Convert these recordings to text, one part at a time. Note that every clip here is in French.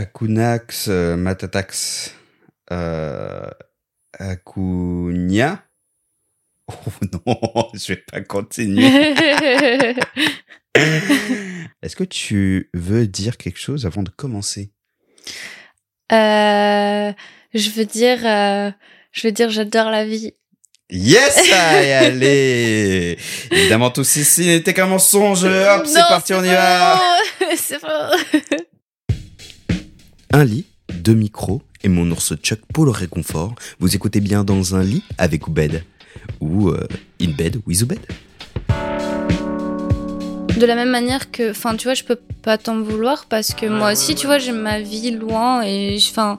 Akunax, euh, Matatax, euh, Akunia. Oh non, je vais pas continuer. Est-ce que tu veux dire quelque chose avant de commencer? Euh, je veux dire, euh, je veux dire, j'adore la vie. Yes, allez, Évidemment, tout ceci n'était qu'un mensonge. Hop, c'est parti, on y va. C'est. Un lit, deux micros et mon ours Chuck pour le réconfort. Vous écoutez bien dans un lit avec Oubed. Ou euh, in bed with Oubed. De la même manière que, enfin, tu vois, je peux pas t'en vouloir parce que moi aussi, tu vois, j'ai ma vie loin et, enfin,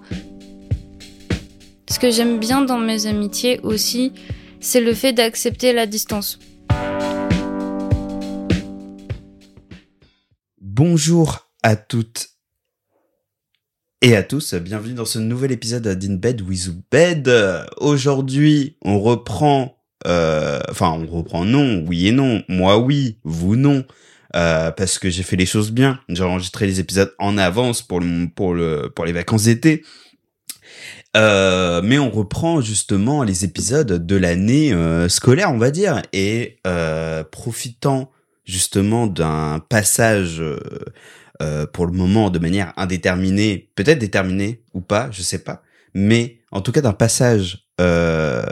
ce que j'aime bien dans mes amitiés aussi, c'est le fait d'accepter la distance. Bonjour à toutes et à tous, bienvenue dans ce nouvel épisode d'In Bed with Bed. Aujourd'hui, on reprend, euh, enfin on reprend non, oui et non, moi oui, vous non, euh, parce que j'ai fait les choses bien. J'ai enregistré les épisodes en avance pour pour les vacances d'été. Euh, mais on reprend justement les épisodes de l'année euh, scolaire, on va dire, et euh, profitant justement d'un passage euh, pour le moment de manière indéterminée, peut-être déterminée ou pas, je sais pas, mais en tout cas d'un passage euh,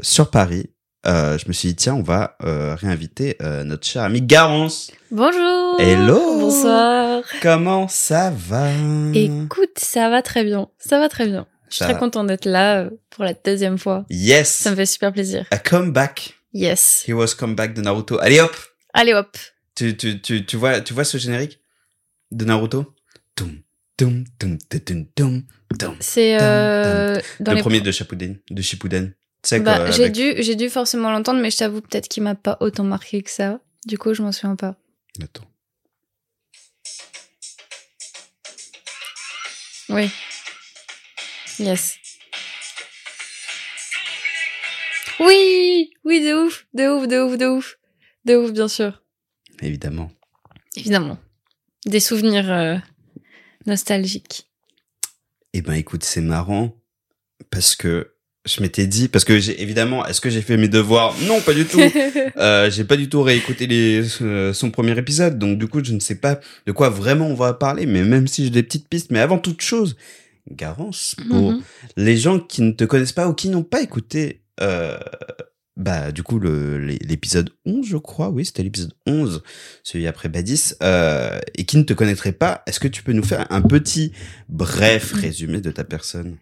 sur Paris, euh, je me suis dit tiens on va réinviter notre cher ami Garance. Bonjour. Hello. Bonsoir. Comment ça va? Écoute, ça va très bien. Ça va très bien. Je suis Ça très va. contente d'être là pour la deuxième fois. Yes, Ça me fait super plaisir. a comeback. Yes. He was comeback de Naruto. Allez hop, Allez hop. tu tu tu tu vois tu vois ce générique? De Naruto. C'est euh, Le les premier de Shippuden, de Shippuden. Bah, j'ai avec- dû, j'ai dû forcément l'entendre, mais je t'avoue peut-être qu'il m'a pas autant marqué que ça. Du coup, je m'en souviens pas. Attends. Oui. Yes. Oui, oui, de ouf, de ouf, de ouf, de ouf, de ouf, bien sûr, Évidemment. évidemment. Des souvenirs euh, nostalgiques. Eh ben écoute, c'est marrant parce que je m'étais dit parce que j'ai évidemment est-ce que j'ai fait mes devoirs? Non, pas du tout. Euh, j'ai pas du tout réécouté les, euh, son premier épisode, donc du coup je ne sais pas de quoi vraiment on va parler, mais même si j'ai des petites pistes, mais avant toute chose, Garance, pour Mhm. les gens qui ne te connaissent pas ou qui n'ont pas écouté, euh, bah du coup l'épisode 11 je crois, oui c'était l'épisode 11, celui après Badis, euh, et qui ne te connaîtraient pas, est-ce que tu peux nous faire un petit bref résumé de ta personne?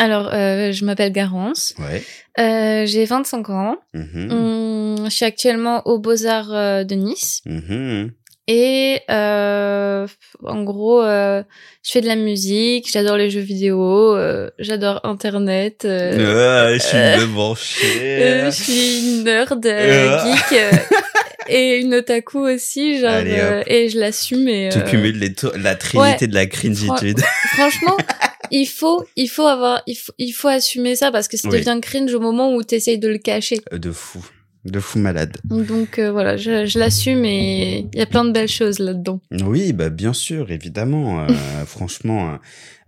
Alors, euh, je m'appelle Garance, Ouais. euh, j'ai 25 ans, Mhm. Hum, je suis actuellement aux Beaux-Arts euh, de Nice. Mhm. Et euh, en gros, euh, je fais de la musique, j'adore les jeux vidéo, euh, j'adore Internet. euh, Ouais, je suis euh, débranché. euh, je suis une nerd geek et une otaku aussi, genre, Allez, et je l'assume. Et, Tu cumules les to- la trinité de la cringitude. franchement, il faut, il faut avoir, il faut, il faut assumer ça parce que ça Oui. devient cringe au moment où t'essayes de le cacher. de fou. De fou malade. Donc euh, voilà, je, je l'assume et il y a plein de belles choses là-dedans. Oui, bah bien sûr, évidemment. euh, franchement,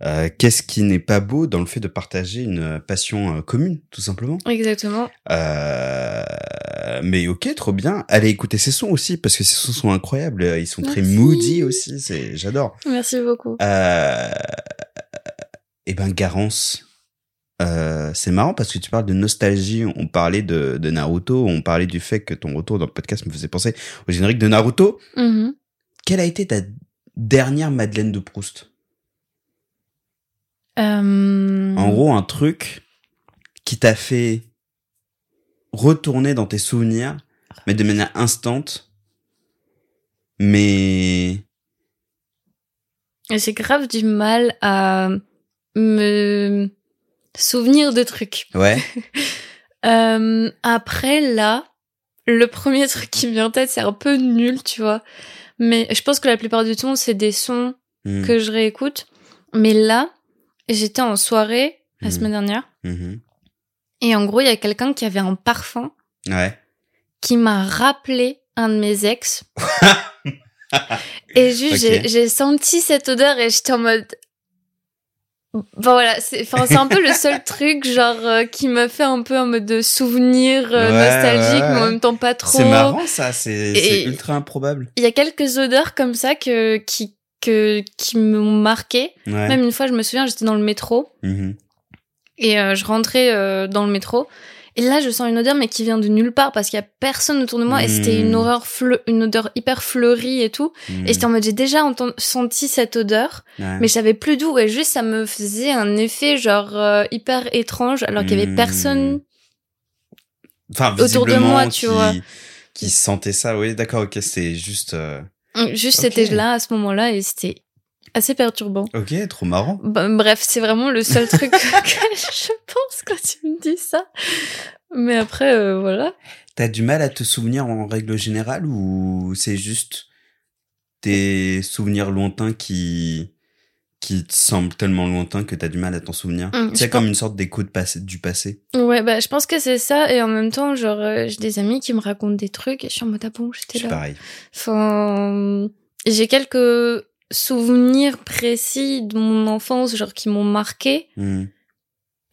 euh, qu'est-ce qui n'est pas beau dans le fait de partager une passion commune, tout simplement? Exactement. Mais ok, trop bien. Allez écouter ces sons aussi parce que ces sons sont incroyables. Ils sont très moody aussi. C'est, j'adore. Merci beaucoup. Euh... Eh ben, Garance, euh, c'est marrant parce que tu parles de nostalgie. On parlait de, de Naruto, on parlait du fait que ton retour dans le podcast me faisait penser au générique de Naruto. Mhm. Quelle a été ta dernière Madeleine de Proust? Euh, En gros, un truc qui t'a fait retourner dans tes souvenirs, mais de manière instante. Mais J'ai grave du mal à me souvenir de trucs. ouais, Euh, après, là, le premier truc qui me vient en tête, c'est un peu nul, tu vois. Mais je pense que la plupart du temps, c'est des sons Hmm. que je réécoute. Mais là, j'étais en soirée la Mhm. semaine dernière. Mhm. Et en gros, il y a quelqu'un qui avait un parfum ouais. qui m'a rappelé un de mes ex. et juste, j'ai senti cette odeur et j'étais en mode. Bon, voilà, c'est enfin, c'est un peu le seul truc, genre, euh, qui m'a fait un peu en mode de souvenir euh, Ouais, nostalgique, ouais, mais en même temps pas trop. C'est marrant ça, c'est ultra improbable. Il y a quelques odeurs comme ça que, qui, que, qui m'ont marqué. Même une fois, je me souviens, j'étais dans le métro Mhm. et euh, je rentrais dans le métro. Et là, je sens une odeur, mais qui vient de nulle part parce qu'il y a personne autour de moi et c'était une Mm. horreur une odeur hyper fleurie et tout. Mhm. Et j'étais en mode, j'ai déjà senti cette odeur, Ouais. mais je savais plus d'où. Et juste, ça me faisait un effet genre euh, hyper étrange, alors qu'il y avait Mm. personne. enfin, autour de moi, tu qui, vois. Qui sentait ça, oui, d'accord, ok, c'est juste. euh, Juste, Ok. c'était là à ce moment-là et c'était assez perturbant. Ok, trop marrant. Bah, bref, c'est vraiment le seul truc auquel je pense quand tu me dis ça. Mais après, euh, voilà. T'as du mal à te souvenir en règle générale ou c'est juste tes souvenirs lointains qui qui te semblent tellement lointains que t'as du mal à t'en souvenir? Hum, C'est comme pense- une sorte d'écho passé, du passé. Ouais, bah, je pense que c'est ça. Et en même temps, genre, euh, j'ai des amis qui me racontent des trucs et je suis en mode, ah bon, j'étais C'est là. pareil. Enfin, j'ai quelques souvenirs précis de mon enfance, genre, qui m'ont marqué. Hum.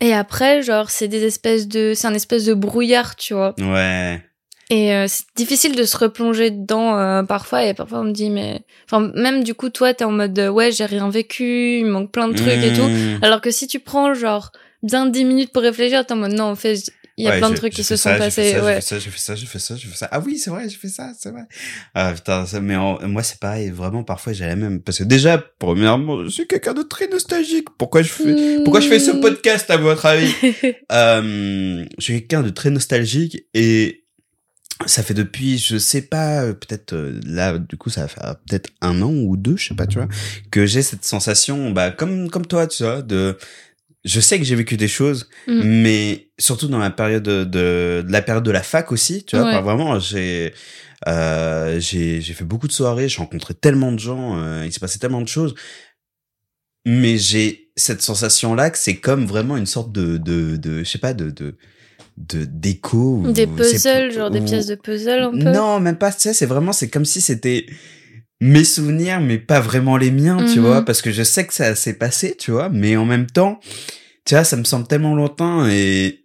Et après, genre, c'est des espèces de, c'est un espèce de brouillard, tu vois. Ouais. Et euh, c'est difficile de se replonger dedans euh, parfois. Et parfois, on me dit, mais, enfin, même du coup, toi, t'es en mode, euh, ouais, j'ai rien vécu, il manque plein de trucs et tout. Hum. Alors que si tu prends, genre, bien 10 minutes pour réfléchir, t'es en mode, non, en fait, il y a Ouais, plein de trucs qui se ça, sont passés. J'ai fait ça, j'ai fait ça, j'ai fait ça, j'ai fait ça. Ah oui, c'est vrai, j'ai fait ça, c'est vrai. Ah putain, ça, mais en- moi c'est pareil, vraiment parfois j'ai la même parce que déjà premièrement, je suis quelqu'un de très nostalgique. Pourquoi je fais pourquoi je fais ce Mmh. podcast à votre avis? Euh, Je suis quelqu'un de très nostalgique et ça fait depuis, je sais pas, euh, peut-être euh, là, du coup, ça va faire peut-être un an ou deux, je sais pas, tu vois, que j'ai cette sensation, bah comme comme toi, tu vois, de, je sais que j'ai vécu des choses, Mm. mais surtout dans la période de, la période de la fac aussi, tu vois, Ouais. vraiment, j'ai euh, j'ai fait beaucoup de soirées, j'ai rencontré tellement de gens, euh, il s'est passé tellement de choses, mais j'ai cette sensation là que c'est comme vraiment une sorte de de de je sais pas de de de d'écho ou- Des puzzles, genre des pièces de puzzle un peu? non, même pas, tu sais, c'est vraiment, c'est comme si c'était mes souvenirs, mais pas vraiment les miens, tu Mhm. vois, parce que je sais que ça s'est passé, tu vois, mais en même temps, tu vois, ça me semble tellement lointain et,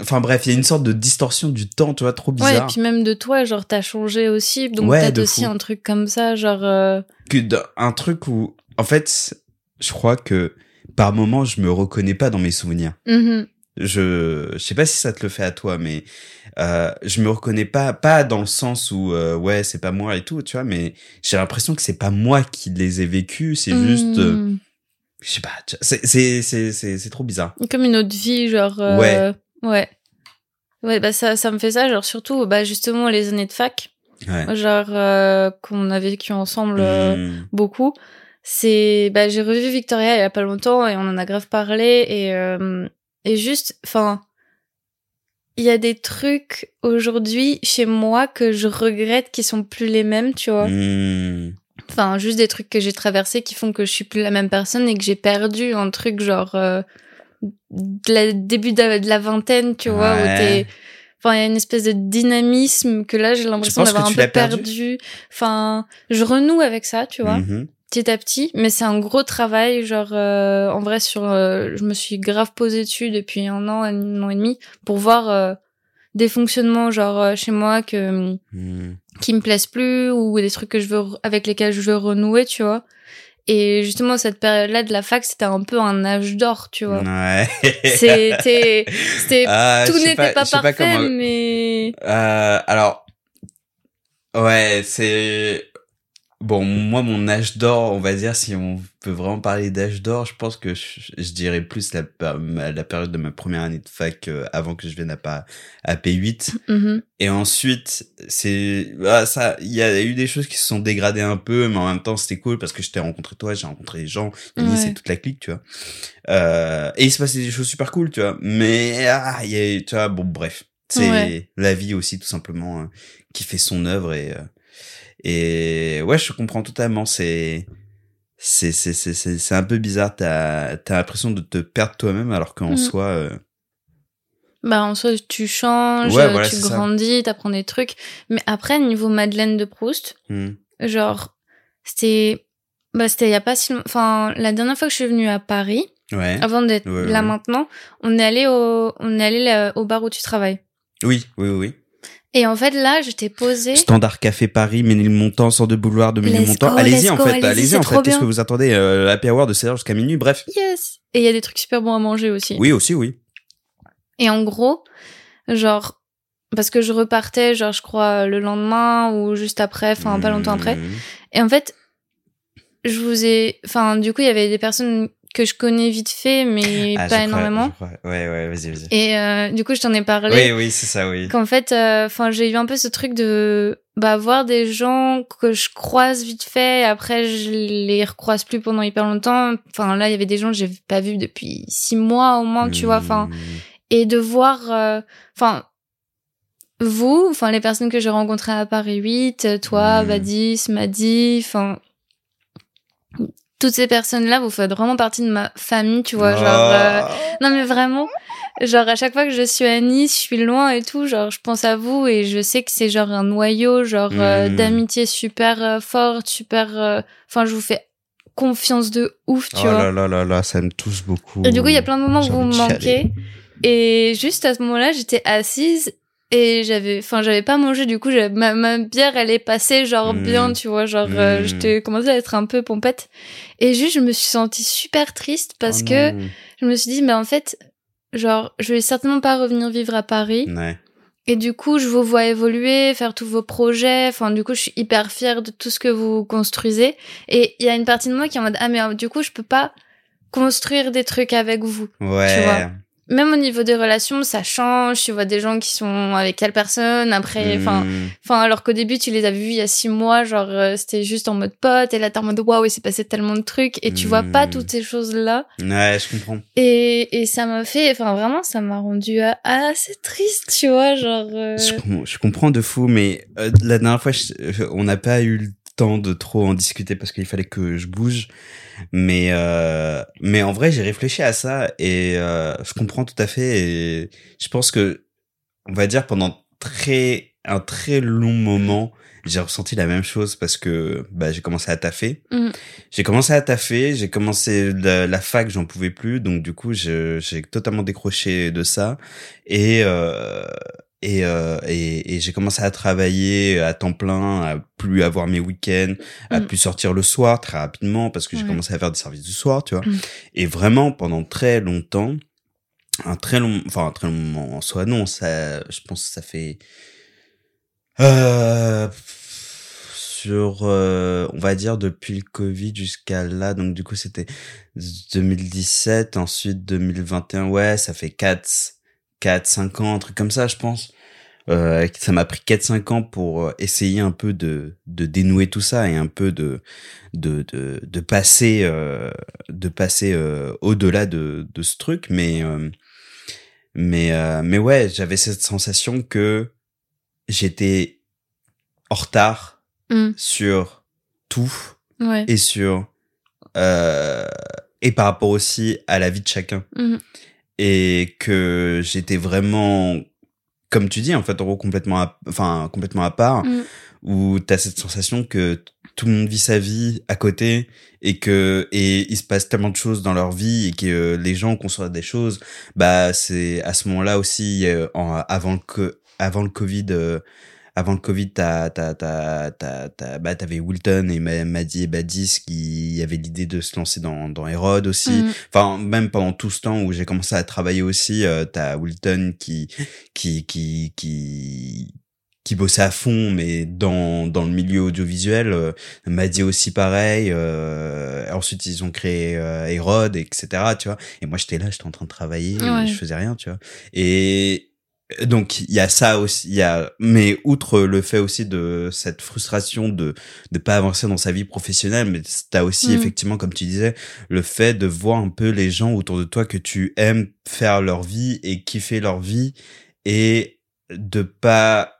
enfin bref, il y a une sorte de distorsion du temps, tu vois, trop Ouais, et bizarre. puis même de toi, genre, t'as changé aussi. Donc, Ouais, peut-être aussi fou. un truc comme ça, genre. euh, Que un truc où, en fait, je crois que par moment, je me reconnais pas dans mes souvenirs. mhm. Je je sais pas si ça te le fait à toi mais euh, je me reconnais pas pas dans le sens où euh, ouais c'est pas moi et tout tu vois mais j'ai l'impression que c'est pas moi qui les ai vécus c'est juste euh, Mhm. je sais pas c'est c'est c'est c'est trop bizarre Comme une autre vie, genre. euh, Ouais. Ouais. Ouais, bah, ça, ça me fait ça, genre, surtout, bah, justement, les années de fac, ouais genre, euh, qu'on a vécu ensemble. euh, Hmm. beaucoup. C'est, bah, j'ai revu Victoria il y a pas longtemps et on en a grave parlé et, euh, et juste, enfin, il y a des trucs aujourd'hui chez moi que je regrette qui sont plus les mêmes, tu vois. Hmm. Enfin, juste des trucs que j'ai traversés qui font que je suis plus la même personne et que j'ai perdu un truc genre, euh, de la, début de la, de la vingtaine, tu vois, où t'es, Enfin, il y a une espèce de dynamisme que là, j'ai l'impression d'avoir un peu perdu perdu. Enfin, je renoue avec ça, tu vois Mhm. Petit à petit, mais c'est un gros travail. Genre, euh, en vrai, sur, euh, je me suis grave posée dessus depuis un an, un an et demi, pour voir euh, des fonctionnements genre euh, chez moi que Hmm. qui me plaisent plus ou des trucs que je veux avec lesquels je veux renouer, tu vois. Et justement, cette période-là de la fac, c'était un peu un âge d'or, tu vois. ouais C'était, c'était, Ah, tout n'était pas, parfait, comment- mais Euh, alors, ouais, c'est bon. Moi, mon âge d'or, on va dire, si on peut vraiment parler d'âge d'or, je pense que je, je dirais plus la, la période de ma première année de fac euh, avant que je vienne à, à P8. Mhm. Et ensuite, c'est ah, ça. Il y a eu des choses qui se sont dégradées un peu, mais en même temps, c'était cool parce que je t'ai rencontré toi, j'ai rencontré les gens, Yannis, Ouais. c'est toute la clique, tu vois. Euh, et il se passait des choses super cool, tu vois. Mais ah, il y a, tu vois, bon, bref, c'est Ouais. la vie aussi, tout simplement, euh, qui fait son œuvre et euh, et ouais, je comprends totalement. C'est c'est c'est c'est c'est c'est un peu bizarre. T'as t'as l'impression de te perdre toi-même alors qu'en Mm. soi. euh, Bah, en soi, tu changes, Ouais, voilà, tu grandis, t'apprends des trucs. Mais après, niveau Madeleine de Proust, hmm. genre, C'était, bah, c'était il y a pas si. Enfin, la dernière fois que je suis venue à Paris, Ouais. avant d'être Ouais, là maintenant, on est allé au, on est allé là, au bar où tu travailles. Oui, oui, oui. Et en fait, là, j'étais posée. Standard Café Paris, Ménilmontant, sort de boulevard de Ménilmontant. Allez-y en fait, allez-y, en fait. Qu'est-ce que vous attendez euh, Happy Hour de 16h jusqu'à minuit Bref. Yes! Et il y a des trucs super bons à manger aussi. Oui, aussi, oui. Et en gros, genre, parce que je repartais, genre, je crois, le lendemain ou juste après, enfin, pas longtemps après. Mmh. Et en fait, je vous ai, enfin, du coup, il y avait des personnes que je connais vite fait, mais Ah, pas énormément. crois- Ouais, ouais, vas-y, vas-y. Et euh, du coup, je t'en ai parlé. Oui, oui, c'est ça, oui. Qu'en fait, euh, enfin, j'ai eu un peu ce truc de, bah, voir des gens que je croise vite fait. Après, je les recroise plus pendant hyper longtemps. Enfin, là, il y avait des gens que j'ai pas vus depuis six mois au moins, tu vois. Enfin, Mmh. et de voir, euh, enfin, vous, enfin, les personnes que j'ai rencontrées à Paris 8, euh, toi, Mm. Badis, Madi, enfin, toutes ces personnes-là, vous faites vraiment partie de ma famille, tu vois, genre, euh, Oh. non mais vraiment, genre à chaque fois que je suis à Nice, je suis loin et tout, genre je pense à vous et je sais que c'est genre un noyau, genre euh, Mm. d'amitié super euh, forte, super, euh, enfin, je vous fais confiance de ouf, tu oh vois. là là là là, ça me touche beaucoup. Et du coup, il y a plein de moments où vous me manquez. Et juste à ce moment-là, j'étais assise et j'avais, enfin, j'avais pas mangé. Du coup, ma, ma bière, elle est passée genre Mm. bien, tu vois, genre, euh, Mm. j'étais commencé à être un peu pompette. Et juste, je me suis sentie super triste parce Oh que non. je me suis dit, mais en fait, genre, je vais certainement pas revenir vivre à Paris. Ouais. Et du coup, je vous vois évoluer, faire tous vos projets. Enfin, du coup, je suis hyper fière de tout ce que vous construisez. Et il y a une partie de moi qui est en mode, ah, mais euh, du coup, je peux pas construire des trucs avec vous. Ouais. vois. Même au niveau des relations, ça change. Tu vois des gens qui sont avec quelle personne. Après, enfin, Mmh. enfin, alors qu'au début, tu les avais vus il y a six mois, genre, euh, c'était juste en mode pote. Et là, t'es en mode, waouh, il s'est passé tellement de trucs. Et tu vois pas Mm. toutes ces choses-là. Ouais, je comprends. Et, et ça m'a fait, enfin, vraiment, ça m'a rendu euh, assez triste, tu vois, genre. euh, Je, com- je comprends de fou, mais euh, la dernière fois, je- on n'a pas eu le temps de trop en discuter parce qu'il fallait que je bouge. Mais euh, mais en vrai, j'ai réfléchi à ça et euh, je comprends tout à fait. Et je pense que, on va dire, pendant très un très long moment, j'ai ressenti la même chose parce que bah, j'ai commencé à taffer. Mhm. J'ai commencé à taffer, j'ai commencé la, la fac, j'en pouvais plus, donc du coup j'ai totalement décroché de ça et euh, et, euh, et, et j'ai commencé à travailler à temps plein, à plus avoir mes week-ends, à Mhm. plus sortir le soir très rapidement parce que j'ai Ouais. commencé à faire des services du soir, tu vois. Mhm. Et vraiment pendant très longtemps, un très long, enfin un très long moment en soi, non, ça, je pense que ça fait euh, sur, euh, on va dire depuis le Covid jusqu'à là, donc du coup c'était 2017, ensuite 2021, ouais, ça fait 4, 4, 5 ans, un truc comme ça, je pense. Euh, ça m'a pris 4-5 ans pour euh, essayer un peu de, de dénouer tout ça et un peu de, de, de, de passer, euh, de passer euh, au-delà de, de ce truc. Mais, euh, mais, euh, mais ouais, j'avais cette sensation que j'étais en retard Mm. sur tout Ouais. et sur euh, et par rapport aussi à la vie de chacun Mhm. Et que j'étais vraiment comme tu dis en fait en gros complètement à, enfin complètement à part Mm. où t'as cette sensation que tout le monde vit sa vie à côté et que et il se passe tellement de choses dans leur vie et que euh, les gens conçoivent des choses bah c'est à ce moment-là aussi euh, en, avant le avant le Covid euh, avant le Covid, t'as, t'as, t'as, t'as, bah, t'avais Wilton et Ma- Maddy et Badis qui avaient l'idée de se lancer dans, dans Hérode aussi. Mm. Enfin, même pendant tout ce temps où j'ai commencé à travailler aussi, euh, t'as Wilton qui, qui, qui, qui, qui bossait à fond, mais dans, dans le milieu audiovisuel. Euh, Maddy aussi pareil. Euh, ensuite, ils ont créé euh, Hérode, etc. Tu vois. Et moi, j'étais là, j'étais en train de travailler, Ouais. je faisais rien, tu vois. Et donc il y a ça aussi, il y a mais outre le fait aussi de cette frustration de de pas avancer dans sa vie professionnelle, mais t'as aussi Mm. effectivement comme tu disais le fait de voir un peu les gens autour de toi que tu aimes faire leur vie et kiffer leur vie et de pas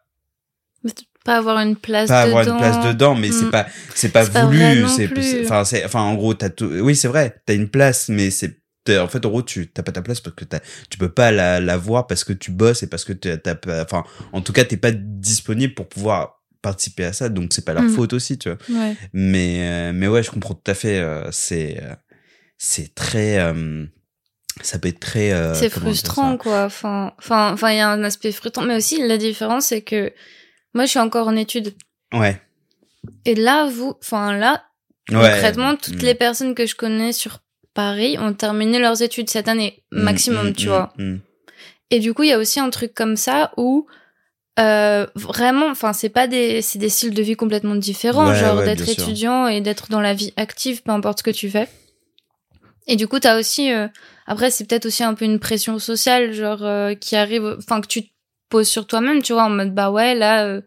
Pas avoir une place pas dedans. avoir une place dedans mais c'est Mm. pas c'est pas C'est pas voulu c'est enfin c'est enfin en gros t'as tout oui c'est vrai t'as une place mais c'est en fait en gros tu t'as pas ta place parce que tu peux pas la, la voir parce que tu bosses et parce que t'as pas enfin en tout cas t'es pas disponible pour pouvoir participé à ça, donc c'est pas leur Mm. faute aussi, tu vois. Ouais. Mais, euh, mais ouais, je comprends tout à fait. euh, c'est, euh, c'est très, euh, ça peut être très. c'est frustrant quoi enfin enfin enfin il y a un aspect frustrant mais aussi la différence c'est que moi je suis encore en études Ouais. et là vous enfin là Ouais. concrètement toutes Mm. les personnes que je connais sur Paris ont terminé leurs études cette année Mm, maximum mm, tu vois mm. et du coup il y a aussi un truc comme ça où euh, vraiment enfin c'est pas des c'est des styles de vie complètement différents Ouais, genre ouais, d'être sûr. étudiant et d'être dans la vie active peu importe ce que tu fais et du coup t'as aussi euh, après c'est peut-être aussi un peu une pression sociale genre euh, qui arrive enfin que tu te poses sur toi-même tu vois en mode bah ouais là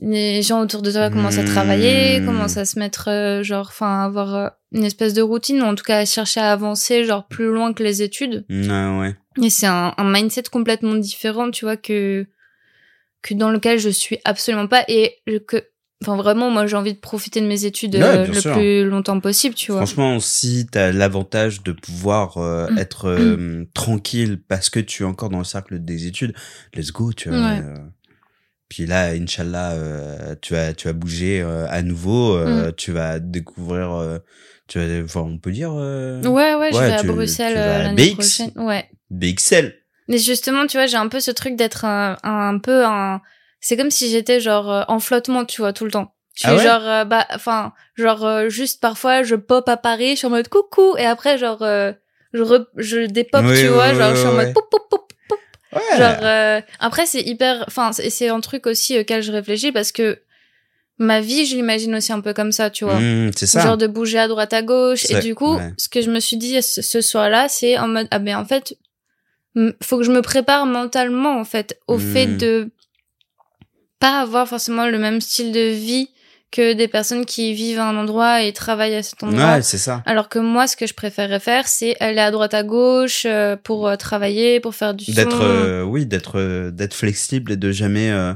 les gens autour de toi commencent à travailler Hmm. commencent à se mettre euh, genre enfin avoir euh, une espèce de routine ou en tout cas à chercher à avancer genre plus loin que les études Ouais, ouais. et c'est un, un mindset complètement différent, tu vois, que, que dans lequel je suis absolument pas. Et que, enfin, vraiment, moi, j'ai envie de profiter de mes études Ouais, euh, le sûr. plus longtemps possible, tu vois. Franchement, si t'as l'avantage de pouvoir euh, Mm. être euh, tranquille parce que tu es encore dans le cercle des études, let's go, tu vois. Ouais. Puis là, Inch'Allah, euh, tu vas, tu vas bouger euh, à nouveau, euh, tu vas découvrir, euh, tu vas, enfin, on peut dire, euh, Ouais, ouais, je Ouais, vais à tu- Bruxelles euh, à l'année BX. prochaine. Ouais. BXL. Mais justement, tu vois, j'ai un peu ce truc d'être un, un, peu un, c'est comme si j'étais genre en flottement, tu vois, tout le temps. Je suis Ah ouais? genre, bah, enfin, genre, euh, juste parfois, je pop à Paris, je suis en mode coucou, et après, genre, euh, je, re- je dépop, Oui, tu vois, oui, genre, je suis en mode pop, pop, pop. Ouais. Genre, euh, après, c'est hyper, enfin, c'est c'est un truc aussi auquel je réfléchis parce que ma vie, je l'imagine aussi un peu comme ça, tu vois. Mm, c'est ça. Genre de bouger à droite à gauche. Et du coup, ouais. ce que je me suis dit ce, ce soir-là, c'est en mode, ah ben, en fait, faut que je me prépare mentalement, en fait, au fait de pas avoir forcément le même style de vie que des personnes qui vivent à un endroit et travaillent à cet endroit. Ouais, c'est ça. Alors que moi, ce que je préférerais faire, c'est aller à droite à gauche euh, pour euh, travailler, pour faire du. D'être, euh, oui, d'être, d'être flexible et de jamais euh,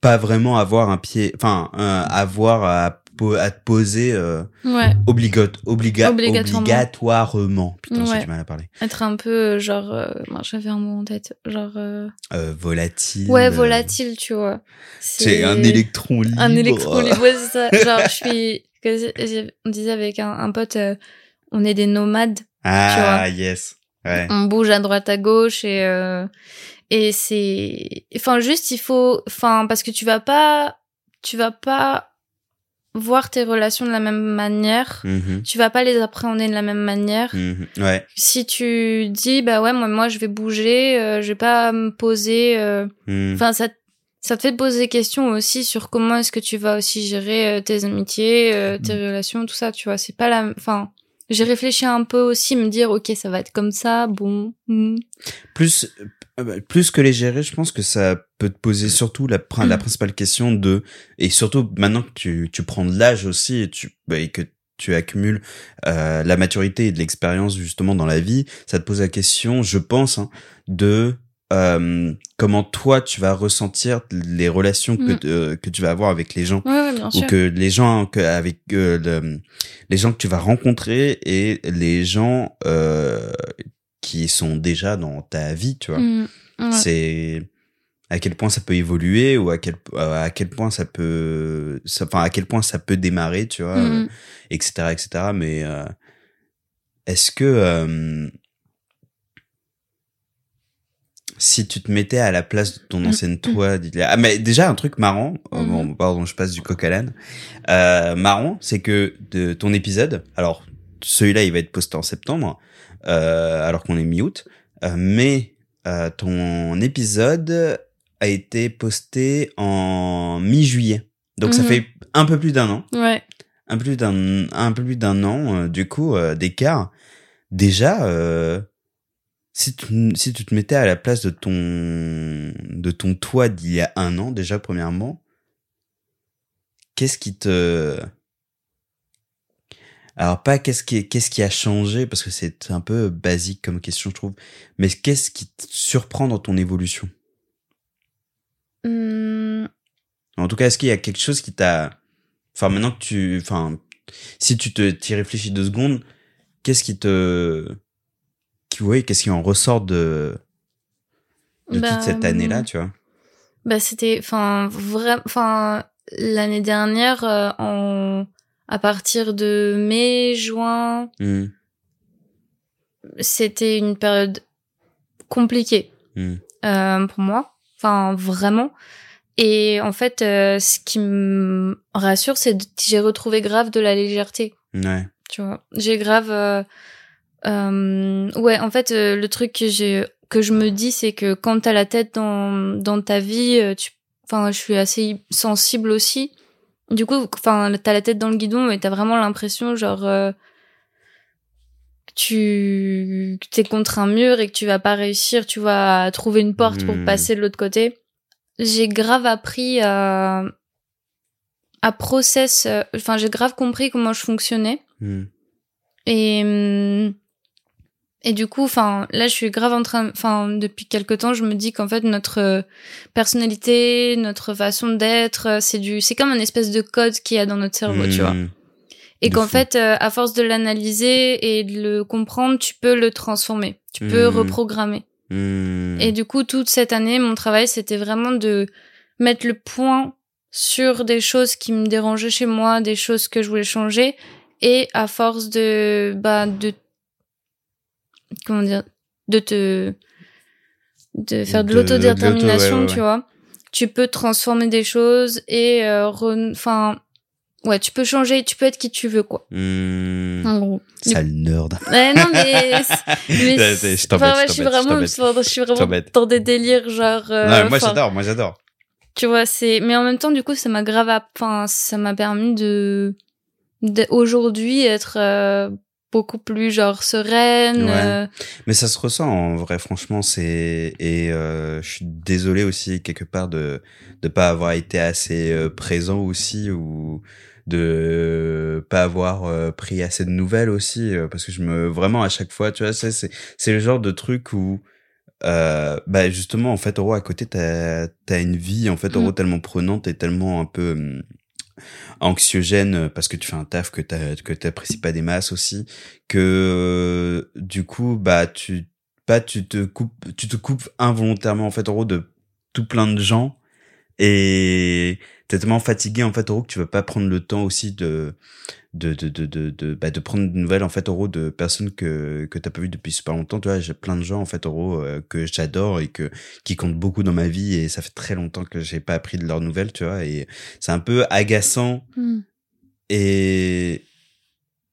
pas vraiment avoir un pied, enfin, euh, avoir à, po- à te poser euh, Ouais, obligat, obliga, Obligatoirement. obligatoirement. Putain, j'ai Ouais. du mal à parler. être un peu euh, genre, euh, moi, j'avais un mot en tête, genre, euh, Euh, volatile. ouais, euh, volatile, tu vois. C'est un électron libre. Un électron libre, ouais, c'est ça. Genre, je suis, que on disait avec un, un pote, on est des nomades. Ah, yes. Ouais. On bouge à droite à gauche et, et c'est, enfin, juste, il faut, enfin, parce que tu vas pas, tu vas pas voir tes relations de la même manière. Mhm, Tu vas pas les appréhender de la même manière. mhm. Ouais. Si tu dis, bah ouais, moi, moi, je vais bouger, euh, je vais pas me poser, euh, Mhm. Enfin, ça, ça te fait poser des questions aussi sur comment est-ce que tu vas aussi gérer euh, tes amitiés, euh, tes Mm. relations, tout ça, tu vois. C'est pas la... Enfin, j'ai réfléchi un peu aussi, me dire, ok, ça va être comme ça, bon. mm. plus euh, plus que les gérer, je pense que ça peut te poser surtout la, la principale question de et surtout maintenant que tu, tu prends de l'âge aussi et tu bah, et que tu accumules euh, la maturité et de l'expérience justement dans la vie, ça te pose la question, je pense, hein, de euh, comment toi tu vas ressentir les relations que Mm. euh, que tu vas avoir avec les gens Ouais, ouais, bien ou sûr. que les gens que avec euh, le- les gens que tu vas rencontrer et les gens euh, qui sont déjà dans ta vie tu vois Mm. Ouais. c'est à quel point ça peut évoluer ou à quel à quel point ça peut ça- enfin à quel point ça peut démarrer tu vois Mm. euh, etc etc mais euh, est-ce que euh, si tu te mettais à la place de ton Mm. ancienne toi ah mais déjà un truc marrant Mhm. bon pardon je passe du coq à l'âne euh, marrant c'est que de ton épisode alors celui-là il va être posté en septembre alors qu'on est mi-août euh, mais euh, ton épisode a été posté en mi-juillet donc ça Mhm. fait un peu plus d'un an Ouais. un peu plus d'un un peu plus d'un an euh, du coup euh, d'écart déjà euh, si tu si tu te mettais à la place de ton de ton toi d'il y a un an déjà premièrement qu'est-ce qui te alors pas qu'est-ce qui qu'est-ce qui a changé parce que c'est un peu basique comme question je trouve mais qu'est-ce qui te surprend dans ton évolution? Mm. En tout cas, est-ce qu'il y a quelque chose qui t'a, enfin, maintenant que tu, enfin, si tu te, t'y réfléchis deux secondes, qu'est-ce qui te, qui, oui, qu'est-ce qui en ressort de, de Bah, toute cette année-là, tu vois? Bah, c'était, enfin, vraiment, enfin, l'année dernière, euh, en, à partir de mai, juin, Hmm. c'était une période compliquée Hmm. euh, pour moi. Enfin, vraiment. Et en fait, euh, ce qui me rassure, c'est que j'ai retrouvé grave de la légèreté. Ouais. Tu vois, j'ai grave. euh, euh, ouais, en fait, le truc que j'ai que je me dis, c'est que quand t'as la tête dans dans ta vie, tu, enfin, je suis assez sensible aussi. Du coup, enfin, t'as la tête dans le guidon et t'as vraiment l'impression, genre, euh, que tu t'es contre un mur et que tu vas pas réussir, tu vas trouver une porte pour Hmm. passer de l'autre côté. J'ai grave appris à à process. euh, Enfin, j'ai grave compris comment je fonctionnais. Hmm. Et hum, et du coup, enfin, là, je suis grave en train, enfin, depuis quelque temps, je me dis qu'en fait, notre euh, personnalité, notre façon d'être, euh, c'est du, c'est comme un espèce de code qu'il y a dans notre cerveau, tu vois. Hmm. Et qu'en fait, euh, à force de l'analyser et de le comprendre, tu peux le transformer, tu peux Mhm. reprogrammer. Hmm. Et du coup, toute cette année, mon travail, c'était vraiment de mettre le point sur des choses qui me dérangeaient chez moi, des choses que je voulais changer. Et à force de, bah, de, comment dire, de te, de faire de, De- l'autodétermination, ouais, ouais, tu vois, tu peux transformer des choses et, euh, re- enfin, ouais, tu peux changer, tu peux être qui tu veux, quoi. Hmm. En gros. Sale nerd. Ouais, non, mais, mais je t'embête, enfin, ouais, je je suis vraiment, je suis vraiment dans des délires, genre, euh, Ouais, moi j'adore, moi j'adore. tu vois, c'est, mais en même temps, du coup, ça m'a grave, enfin, ça m'a permis de, de- aujourd'hui être euh, beaucoup plus, genre, sereine. Ouais. euh, Mais ça se ressent en vrai, franchement, c'est et euh, je suis désolé aussi quelque part de de pas avoir été assez euh, présent aussi ou de pas avoir euh, pris assez de nouvelles aussi parce que je me vraiment à chaque fois, tu vois, c'est c'est c'est le genre de truc où euh, bah justement en fait Oro à côté t'as t'as une vie en fait Oro Mm. tellement prenante et tellement un peu hum, anxiogène euh, parce que tu fais un taf que t'as que t'apprécies pas des masses aussi que euh, du coup bah tu bah tu te coupes tu te coupes involontairement en fait en gros de tout plein de gens et t'es tellement fatigué en fait gros que tu vas pas prendre le temps aussi de de de de de de, bah, de prendre des nouvelles en fait gros de personnes que que t'as pas vu depuis super longtemps tu vois j'ai plein de gens en fait gros euh, que j'adore et que qui comptent beaucoup dans ma vie et ça fait très longtemps que j'ai pas appris de leurs nouvelles tu vois et c'est un peu agaçant hmm. et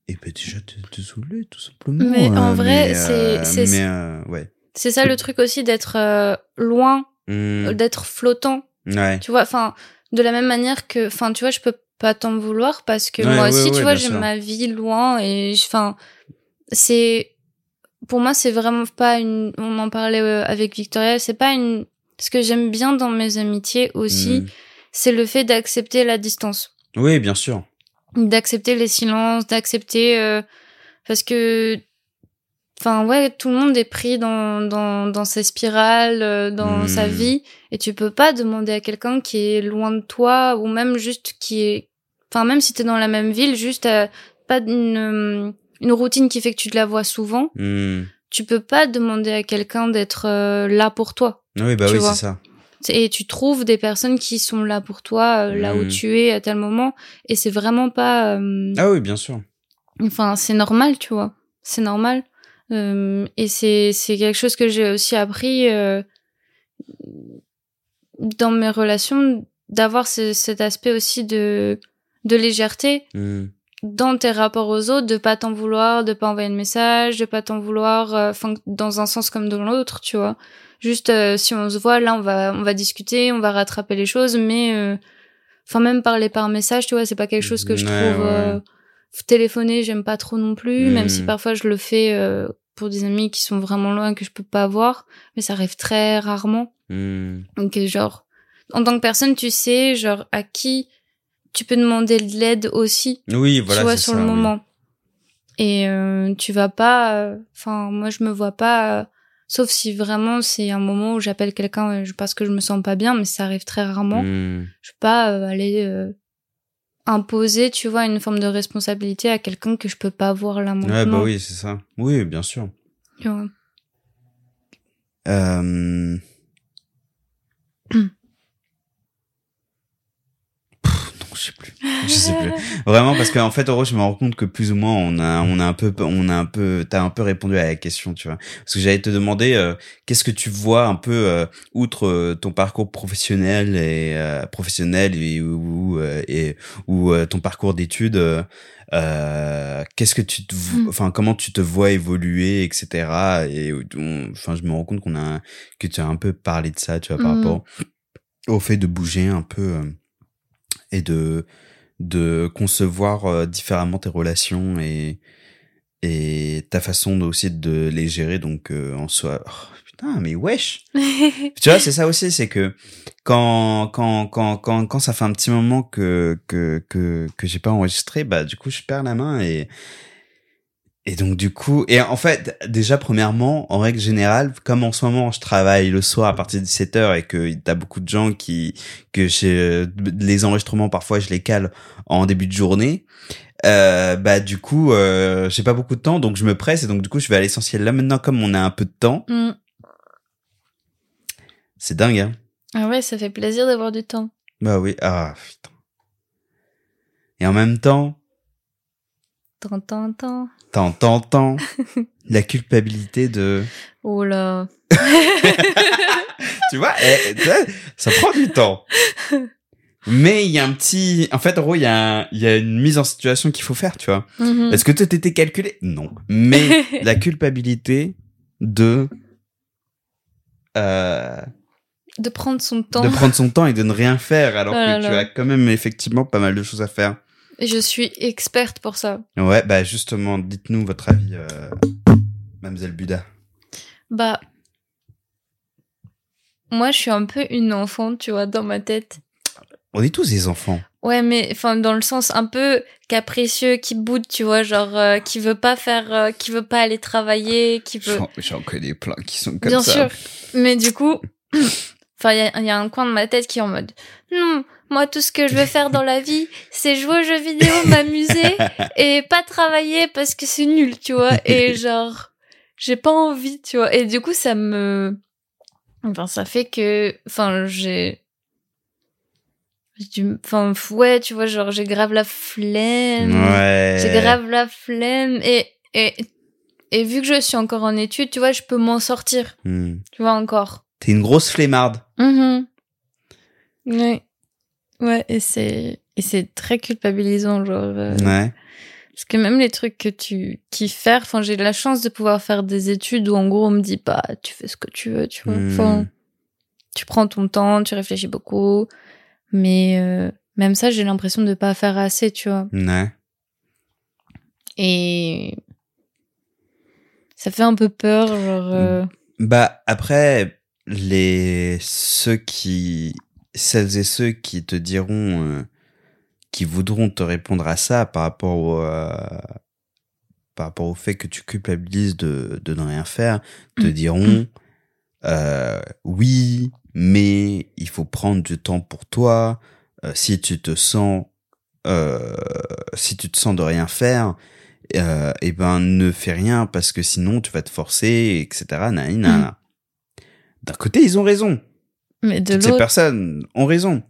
et ben déjà te, te saouler tout simplement Mais en euh, vrai, c'est- euh, c'est- euh, ouais C'est ça le truc aussi d'être euh, loin, Hmm, d'être flottant. Ouais. Tu vois, enfin, de la même manière que, enfin, tu vois, je peux pas t'en vouloir parce que Ouais, moi aussi, ouais, tu vois, j'ai ma vie loin et, enfin, c'est, pour moi, c'est vraiment pas une, on en parlait euh, avec Victoria, c'est pas une, ce que j'aime bien dans mes amitiés aussi, Hmm. c'est le fait d'accepter la distance, oui bien sûr. D'accepter les silences, d'accepter, euh, parce que, enfin, ouais, tout le monde est pris dans, dans, dans ses spirales, euh, dans Hmm. sa vie, et tu peux pas demander à quelqu'un qui est loin de toi, ou même juste qui est, enfin, même si t'es dans la même ville, juste, euh, pas une, euh, une routine qui fait que tu te la vois souvent, Hmm. tu peux pas demander à quelqu'un d'être euh, là pour toi. oui bah Tu oui c'est ça Et tu trouves des personnes qui sont là pour toi, euh, là où Hmm. tu es à tel moment, et c'est vraiment pas, euh, ah oui bien sûr Enfin, c'est normal, tu vois. C'est normal. Euh, et c'est c'est quelque chose que j'ai aussi appris euh, dans mes relations d'avoir ce- cet aspect aussi de de légèreté Hmm. dans tes rapports aux autres, de pas t'en vouloir, de pas envoyer de message, de pas t'en vouloir, euh, dans un sens comme dans l'autre, tu vois. Juste euh, si on se voit là, on va on va discuter, on va rattraper les choses, mais euh, enfin même parler par message, tu vois, c'est pas quelque chose que je Ouais, trouve ouais. Téléphoner, j'aime pas trop non plus, même si Mm. parfois je le fais euh, pour des amis qui sont vraiment loin que je peux pas voir, mais ça arrive très rarement. Hmm. Donc euh, genre en tant que personne, tu sais genre à qui tu peux demander de l'aide aussi oui voilà tu vois sur ça, le oui. moment et euh, tu vas pas euh, enfin moi je me vois pas euh, sauf si vraiment c'est un moment où j'appelle quelqu'un parce que je me sens pas bien mais ça arrive très rarement Hmm. je peux pas euh, aller euh, imposer tu vois une forme de responsabilité à quelqu'un que je peux pas voir là maintenant ouais bah oui c'est ça. Oui bien sûr. Tu vois. Euh... je sais plus. Je sais plus. Vraiment parce qu'en fait, en gros, je me rends compte que plus ou moins on a, on a un peu, on a un peu, t'as un peu répondu à la question, tu vois. Parce que j'allais te demander, euh, qu'est-ce que tu vois un peu euh, outre euh, ton parcours professionnel et professionnel et ou et ou ton parcours d'études. qu'est-ce que tu te, mm. enfin comment tu te vois évoluer, etc. Et enfin, je me rends compte qu'on a que tu as un peu parlé de ça, tu vois, par mm. rapport au fait de bouger un peu et de de concevoir euh, différemment tes relations et et ta façon aussi de les gérer. Donc euh, en soi oh, putain mais wesh. Tu vois c'est ça aussi c'est que quand quand quand quand quand ça fait un petit moment que que que que j'ai pas enregistré bah du coup je perds la main et et donc du coup, et en fait, déjà premièrement, en règle générale, comme en ce moment je travaille le soir à partir de 17h et que t'as beaucoup de gens qui que j'ai les enregistrements parfois je les cale en début de journée, euh, bah du coup euh, j'ai pas beaucoup de temps donc je me presse et donc du coup je vais à l'essentiel là maintenant comme on a un peu de temps. Mm. C'est dingue hein. Ah ouais, ça fait plaisir d'avoir du temps. Bah oui, ah putain. Et en même temps. Tant, tant, tant. Tant, la culpabilité de. Oh là. tu vois, eh, ça prend du temps. Mais il y a un petit, en fait, en gros, il y a, il y a une mise en situation qu'il faut faire, tu vois. Mm-hmm. Est-ce que tout était calculé? Non. Mais la culpabilité de, euh, de prendre son temps, de prendre son temps et de ne rien faire, alors oh que tu as quand même effectivement pas mal de choses à faire. Je suis experte pour ça. Ouais, bah justement, dites-nous votre avis, euh, Mademoiselle Buda. Bah, moi, je suis un peu une enfant, tu vois, dans ma tête. On est tous des enfants. Ouais, mais enfin dans le sens un peu capricieux, qui boude, tu vois, genre euh, qui veut pas faire, euh, qui veut pas aller travailler, qui veut. J'en connais plein qui sont comme ça. Bien sûr, mais du coup, enfin il y y a, un coin de ma tête qui est en mode non, moi, tout ce que je veux faire dans la vie, c'est jouer aux jeux vidéo, m'amuser et pas travailler parce que c'est nul, tu vois. Et genre, j'ai pas envie, tu vois. Et du coup, ça me, enfin, ça fait que, enfin, j'ai, enfin, ouais, tu vois, genre, j'ai grave la flemme. Ouais. J'ai grave la flemme et, et, et vu que je suis encore en études, tu vois, je peux m'en sortir. Hmm. Tu vois, encore. T'es une grosse flemmarde. Mm Ouais. Ouais, et c'est et c'est très culpabilisant, genre. Euh, ouais. Parce que même les trucs que tu kiffes faire, enfin, j'ai la chance de pouvoir faire des études où en gros on me dit pas, tu fais ce que tu veux, tu vois. Enfin, tu prends ton temps, tu réfléchis beaucoup, mais euh, même ça, j'ai l'impression de pas faire assez, tu vois. Ouais. Et ça fait un peu peur, genre. Euh, bah après, les ceux qui celles et ceux qui te diront, euh, qui voudront te répondre à ça par rapport au, euh, par rapport au fait que tu culpabilises de, de ne rien faire, te mm. diront, mm. euh, oui, mais il faut prendre du temps pour toi. si tu te sens, si tu te sens de rien faire, et eh ben ne fais rien parce que sinon tu vas te forcer, etc. Mm. D'un côté, ils ont raison. Mais de Toutes ces personnes ont raison.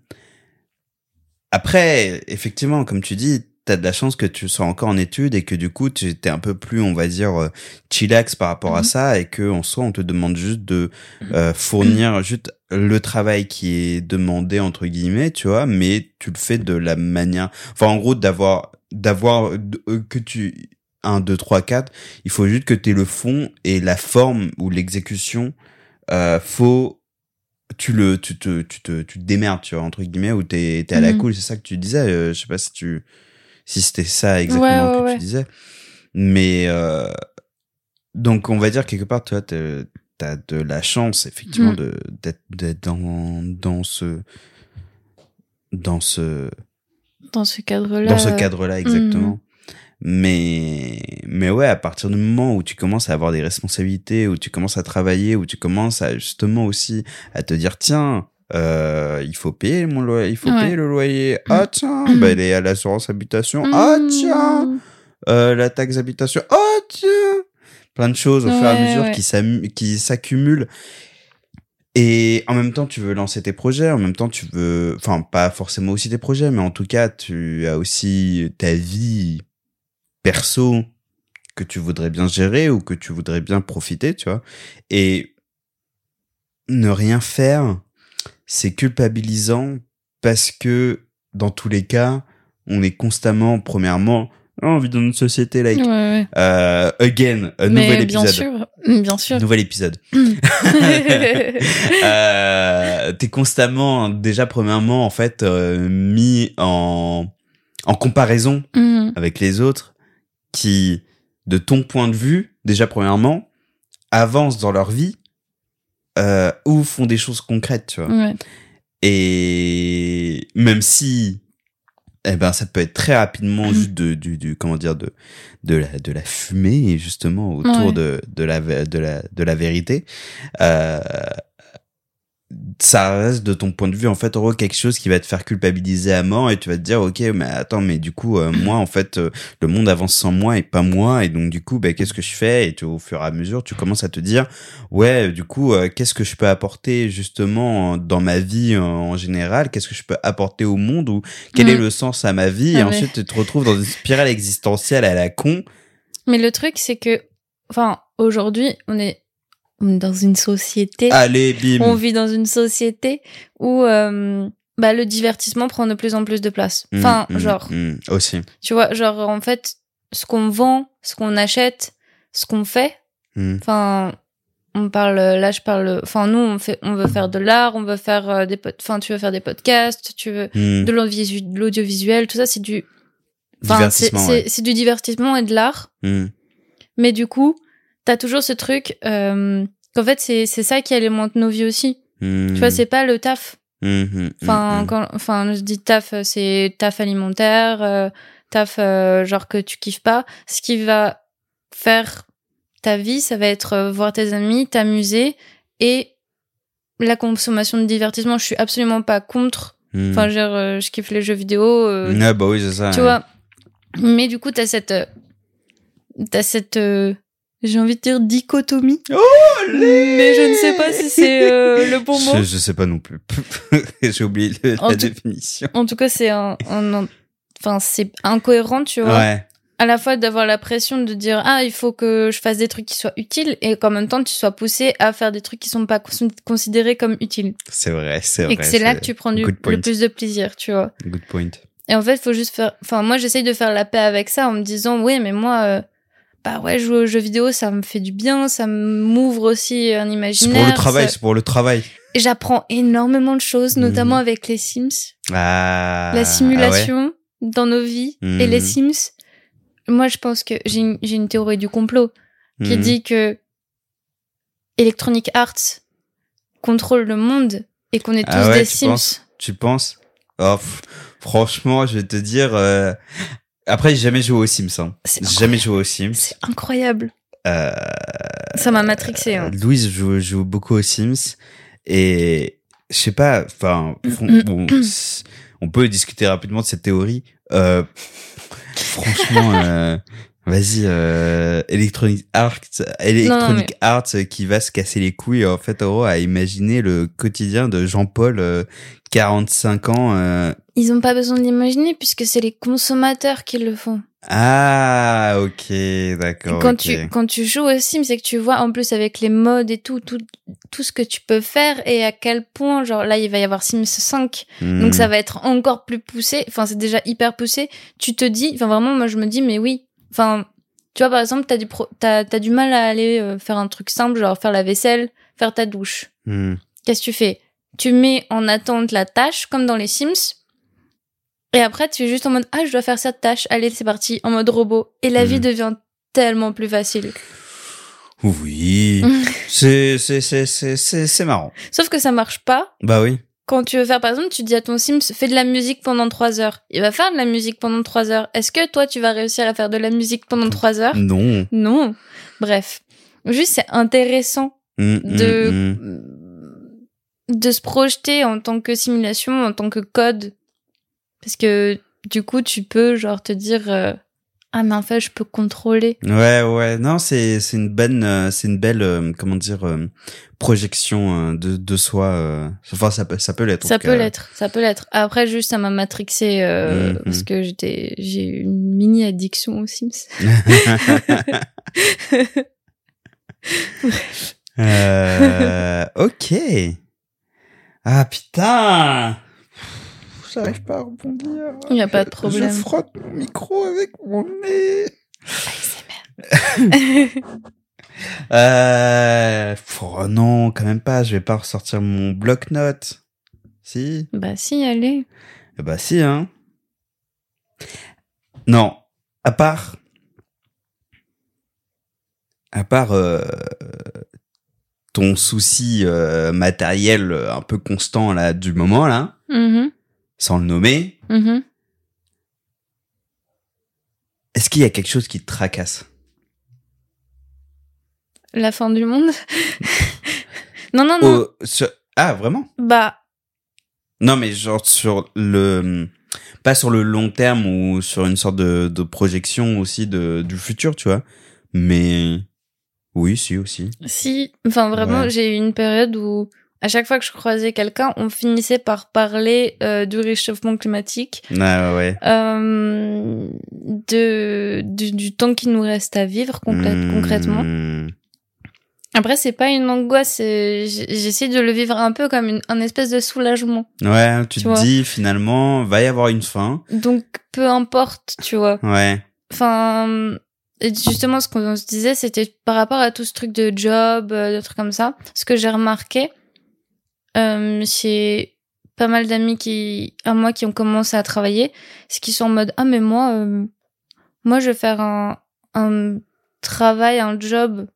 Après, effectivement, comme tu dis, t'as de la chance que tu sois encore en études et que du coup, tu étais un peu plus, on va dire, euh, chillax par rapport à mhm. ça et que en soi, on te demande juste de euh, fournir juste le travail qui est demandé entre guillemets, tu vois, mais tu le fais de la manière, enfin, en gros, d'avoir, d'avoir euh, que tu 1, 2, 3, 4, il faut juste que tu aies le fond et la forme ou l'exécution euh, faut tu le tu te tu te tu te démerdes tu vois entre guillemets ou t'es t'es à la mhm. cool c'est ça que tu disais euh, je sais pas si tu si c'était ça exactement que tu disais mais euh, donc on va dire quelque part tu vois t'as de la chance effectivement mhm. de d'être d'être dans dans ce dans ce dans ce cadre là dans ce cadre là exactement mhm. Mais, mais ouais, à partir du moment où tu commences à avoir des responsabilités, où tu commences à travailler, où tu commences à justement aussi à te dire, tiens, euh, il faut payer mon loyer, il faut payer le loyer. Ah tiens, bah il est à l'assurance habitation. Ah tiens, euh, la taxe d'habitation. Ah tiens, plein de choses au fur et à mesure qui s'accumulent. Et en même temps, tu veux lancer tes projets, en même temps, tu veux, enfin, pas forcément aussi tes projets, mais en tout cas, tu as aussi ta vie perso que tu voudrais bien gérer ou que tu voudrais bien profiter, tu vois. Et ne rien faire, c'est culpabilisant parce que dans tous les cas, on est constamment, premièrement, oh, on vit dans une société like, Ouais, ouais. euh, again, un Mais nouvel bien épisode. sûr, Mm, bien sûr. Nouvel épisode. euh, t'es constamment, déjà premièrement, en fait, euh, mis en, en comparaison Mhm. avec les autres qui, de ton point de vue, déjà premièrement, avancent dans leur vie euh, ou font des choses concrètes, tu vois. Ouais. Et même si, eh ben, ça peut être très rapidement Mhm. juste de, du, du, comment dire, de, de la, de la fumée, justement, autour Ouais. de, de la, de la, de la vérité. Euh, ça reste de ton point de vue en fait en gros quelque chose qui va te faire culpabiliser à mort et tu vas te dire ok mais attends mais du coup euh, moi en fait euh, le monde avance sans moi et pas moi et donc du coup ben qu'est-ce que je fais et tu, au fur et à mesure tu commences à te dire ouais du coup euh, qu'est-ce que je peux apporter justement dans ma vie en, général? Qu'est-ce que je peux apporter au monde ou quel est le sens à ma vie? Et Ah ouais. ensuite tu te retrouves dans une spirale existentielle à la con. Mais le truc, c'est que, enfin, aujourd'hui, on est dans une société. allez bim On vit dans une société où euh, bah, le divertissement prend de plus en plus de place. Mm, Enfin, mm, genre, mm, aussi tu vois, genre, en fait, ce qu'on vend, ce qu'on achète, ce qu'on fait, enfin, on parle, là, je parle, enfin, nous, on fait, on veut faire de l'art, on veut faire euh, des, enfin, tu veux faire des podcasts, tu veux de l'audiovisuel, tout ça, c'est du, enfin, c'est, ouais. du divertissement et de l'art. Mais du coup, t'as toujours ce truc euh, qu'en fait, c'est, c'est ça qui alimente nos vies aussi. Tu vois, c'est pas le taf. Mhm, Enfin, mhm. quand, enfin, je dis taf, euh, c'est taf alimentaire, euh, taf euh, genre que tu kiffes pas. Ce qui va faire ta vie, ça va être euh, voir tes amis, t'amuser et la consommation de divertissement. Je suis absolument pas contre. Enfin, genre, euh, je kiffe les jeux vidéo. euh, Ah bah oui, c'est ça. tu vois. Mais du coup, t'as cette, euh, t'as cette, j'ai envie de dire dichotomie. Mais je ne sais pas si c'est euh, le bon mot. Je, je sais pas non plus. J'ai oublié le- la tout- définition. En tout cas, c'est un, un- un- enfin, c'est incohérent, tu vois. Ouais. À la fois d'avoir la pression de dire, ah, il faut que je fasse des trucs qui soient utiles et qu'en même temps, tu sois poussé à faire des trucs qui sont pas cons- considérés comme utiles. C'est vrai, c'est vrai. Et que c'est là que tu prends du, good point. le plus de plaisir, tu vois. Good point. Et en fait, faut juste faire. Enfin, moi, j'essaye de faire la paix avec ça en me disant, oui, mais moi, euh, bah ouais, jouer aux jeux vidéo, ça me fait du bien, ça m'ouvre aussi un C'est imaginaire. pour le travail, ça- c'est pour le travail. Et j'apprends énormément de choses, notamment Mhm. avec les Sims, Ah. la ah simulation dans nos vies et Mhm. les Sims. Moi, je pense que j'ai une, théorie du complot qui Mhm. dit que Electronic Arts contrôle le monde et qu'on est tous Ah ouais, des tu Sims. penses? Tu penses? Oh, Franchement, je vais te dire. euh, Après, j'ai jamais joué aux Sims. Hein. J'ai jamais joué aux Sims. C'est incroyable. Euh, Ça m'a matrixé. Hein. Louise joue, joue beaucoup aux Sims et je sais pas, enfin, fron- Mm. bon, c- on peut discuter rapidement de cette théorie. Euh, franchement, euh, vas-y, euh, Electronic Arts, Electronic Arts qui va se casser les couilles en fait, gros, à imaginer le quotidien de Jean-Paul, euh, 45 ans. euh, Ils ont pas besoin d'imaginer puisque c'est les consommateurs qui le font. Ah, ok, d'accord. quand tu quand tu joues aux Sims, c'est que tu vois en plus avec les modes et tout tout tout ce que tu peux faire et à quel point genre là il va y avoir Sims 5 Hmm. donc ça va être encore plus poussé. Enfin c'est déjà hyper poussé. Tu te dis enfin vraiment moi je me dis mais oui. Enfin tu vois par exemple t'as du pro- t'as t'as du mal à aller euh, faire un truc simple genre faire la vaisselle, faire ta douche. Hmm. Qu'est-ce que tu fais? Tu mets en attente la tâche, comme dans les Sims. Et après, tu es juste en mode Ah, je dois faire cette tâche. Allez, c'est parti, en mode robot. Et la vie devient tellement plus facile. Oui, c'est c'est c'est c'est c'est c'est marrant. Sauf que ça marche pas. Bah oui. Quand tu veux faire, par exemple, tu dis à ton Sims, fais de la musique pendant trois heures. Il va faire de la musique pendant trois heures. Est-ce que toi, tu vas réussir à faire de la musique pendant trois heures? Non. Non. Bref. Juste, c'est intéressant Mm, de mm, mm. de se projeter en tant que simulation, en tant que code, parce que du coup tu peux genre te dire euh, ah mais en fait je peux contrôler. Ouais, ouais, non, c'est c'est une bonne, euh, c'est une belle, euh, comment dire, euh, projection de de soi. Enfin, ça peut ça peut l'être. Ça peut l'être, ça peut l'être. Après juste ça m'a matrixé Mhm. parce que j'étais j'ai une mini addiction aux Sims. Ok. Ah putain. J'arrive pas à rebondir. Il y a pas de problème. Je frotte mon micro avec mon nez. Euh... Oh non, quand même pas. Je vais pas ressortir mon bloc-notes. Si. bah si allez. Eh Bah si, hein. Non. À part... À part euh, ton souci euh, matériel euh, un peu constant là du moment là, Mhm, sans le nommer, mhm. est-ce qu'il y a quelque chose qui te tracasse? La fin du monde? non non non. Sur- Ah vraiment? Bah Non mais genre sur le... Pas sur le long terme ou sur une sorte de, de projection aussi de, du futur, tu vois. Mais... Oui, si aussi. Si, enfin vraiment, Ouais. j'ai eu une période où à chaque fois que je croisais quelqu'un, on finissait par parler euh, du réchauffement climatique, Ah ouais. euh, de du, du temps qui nous reste à vivre concrè- Mmh. concrètement. Après, c'est pas une angoisse, j- j'essaie de le vivre un peu comme une, un espèce de soulagement. Ouais, tu, Tu te vois. dis finalement, va y avoir une fin. Donc peu importe, tu vois. Ouais. Enfin, justement, ce qu'on se disait, c'était par rapport à tout ce truc de job, euh, de trucs comme ça. Ce que j'ai remarqué, euh, pas mal d'amis qui, à moi, qui ont commencé à travailler, c'est qu'ils sont en mode, ah, mais moi, euh, moi, je vais faire un, un travail, un job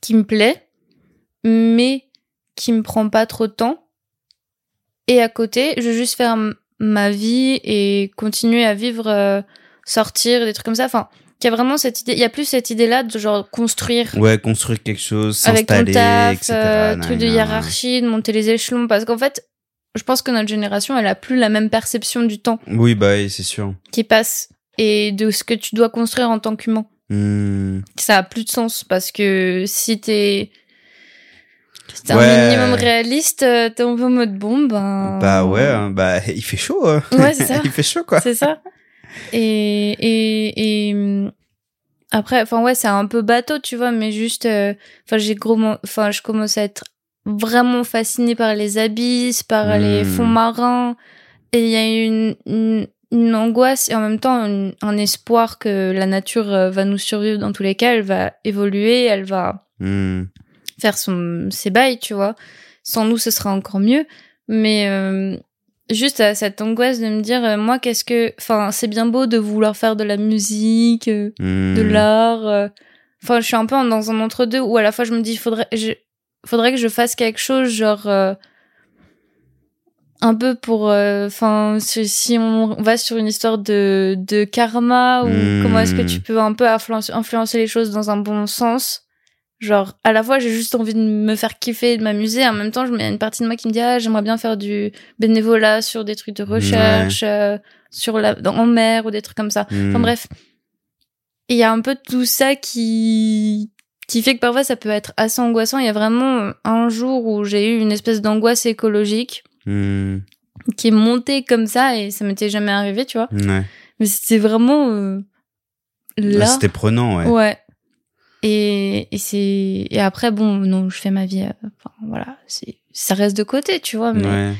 qui me plaît, mais qui me prend pas trop de temps. Et à côté, je vais juste faire ma vie et continuer à vivre, euh, sortir, des trucs comme ça. Enfin, qu'il y a vraiment cette idée, il y a plus cette idée-là de genre construire Ouais, construire quelque chose, s'installer, etc. euh, truc de hiérarchie, de monter les échelons. Parce qu'en fait, je pense que notre génération, elle a plus la même perception du temps Oui, bah oui, c'est sûr. qui passe et de ce que tu dois construire en tant qu'humain. Hmm. Ça a plus de sens parce que si t'es c'est Ouais. un minimum réaliste, euh, t'es en mode bon, ben. Bah ouais, hein, bah il fait chaud. hein. Ouais, c'est ça. il fait chaud quoi. C'est ça. Et, et, et hum, après, enfin ouais, c'est un peu bateau, tu vois, mais juste, euh, enfin j'ai gros, enfin je commence à être vraiment fascinée par les abysses, par les Hmm. fonds marins, et il y a une, une, une angoisse et en même temps une- un espoir que la nature euh, va nous survivre dans tous les cas, elle va évoluer, elle va Hmm. faire son ses bails, tu vois. Sans nous, ce sera encore mieux. Mais euh, juste à cette angoisse de me dire, euh, moi, qu'est-ce que, enfin, c'est bien beau de vouloir faire de la musique, euh, de Hmm. l'art. euh. Enfin, je suis un peu dans un entre-deux où à la fois je me dis, faudrait, je, faudrait que je fasse quelque chose, genre. euh, un peu pour euh, enfin si, si on va sur une histoire de de karma ou Hmm. comment est-ce que tu peux un peu influencer les choses dans un bon sens genre à la fois j'ai juste envie de me faire kiffer de m'amuser en même temps je mets une partie de moi qui me dit ah j'aimerais bien faire du bénévolat sur des trucs de recherche euh, sur la dans, en mer ou des trucs comme ça Hmm. enfin bref il y a un peu tout ça qui qui fait que parfois ça peut être assez angoissant il y a vraiment un jour où j'ai eu une espèce d'angoisse écologique Hmm. qui est montée comme ça et ça m'était jamais arrivé tu vois Ouais. mais c'était vraiment euh, là Ah, C'était prenant, ouais. Ouais. Et, et c'est et après bon non je fais ma vie euh, enfin voilà c'est ça reste de côté tu vois mais Ouais.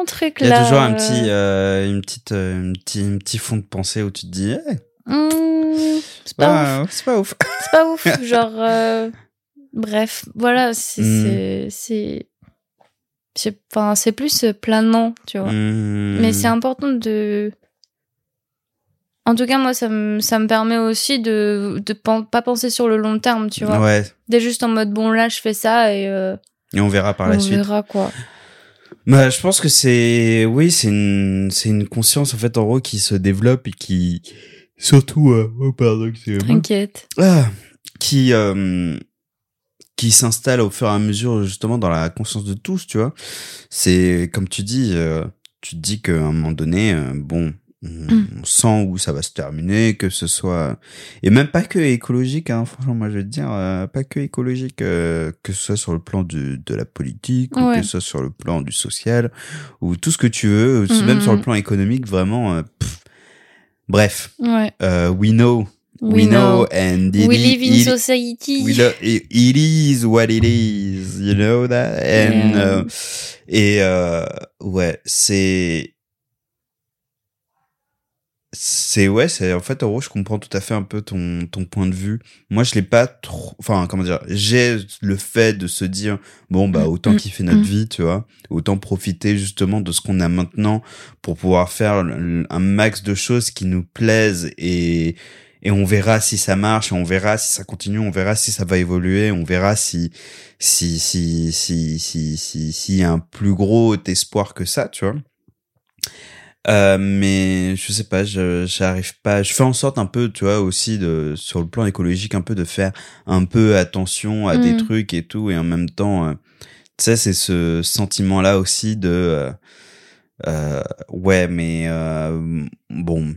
un truc Il y là a toujours un euh, petit, euh, une petite, euh, un petit, un petit fond de pensée où tu te dis, eh, hmm, c'est pas ouf c'est pas ouf. c'est pas ouf genre bref voilà c'est Hmm. c'est c'est c'est enfin c'est plus planant tu vois Hmm. mais c'est important de en tout cas moi ça me ça me permet aussi de de pas penser sur le long terme tu vois Ouais. d'être juste en mode bon là je fais ça et euh, Et on verra par on la suite. verra quoi Bah, je pense que c'est, oui, c'est une, c'est une conscience en fait en gros qui se développe et qui, surtout, euh, oh pardon, excusez-moi. t'inquiète Ah, qui, euh, qui s'installe au fur et à mesure justement dans la conscience de tous, tu vois. C'est comme tu dis, euh, tu te dis qu'à un moment donné, euh, bon, On, Mm. on sent où ça va se terminer, que ce soit et même pas que écologique. Hein, franchement, moi je te dire, euh, pas que écologique, euh, que ce soit sur le plan du, de la politique, ou que ce soit sur le plan du social, ou tout ce que tu veux, ou Mm, même sur le mm. plan économique, vraiment. euh. Bref, Ouais. euh, we know, we, We know, know. and it, We live in it- society. we it is what it is, you know that, and Yeah. euh, et euh, ouais, c'est c'est ouais, c'est en fait en gros, je comprends tout à fait un peu ton ton point de vue. Moi, je l'ai pas trop enfin comment dire, j'ai le fait de se dire bon bah Mm, autant mm, kiffer notre mm. vie, tu vois, autant profiter justement de ce qu'on a maintenant pour pouvoir faire un max de choses qui nous plaisent et et on verra si ça marche, on verra si ça continue, on verra si ça va évoluer, on verra si si si si si si s'il y a un plus gros espoir que ça, tu vois. Euh, mais je sais pas, je j'arrive pas. Je fais en sorte un peu, tu vois, aussi de sur le plan écologique, un peu de faire un peu attention à des Mm. trucs et tout, et en même temps, euh, tu sais, c'est ce sentiment-là aussi de euh, euh, ouais, mais euh, bon,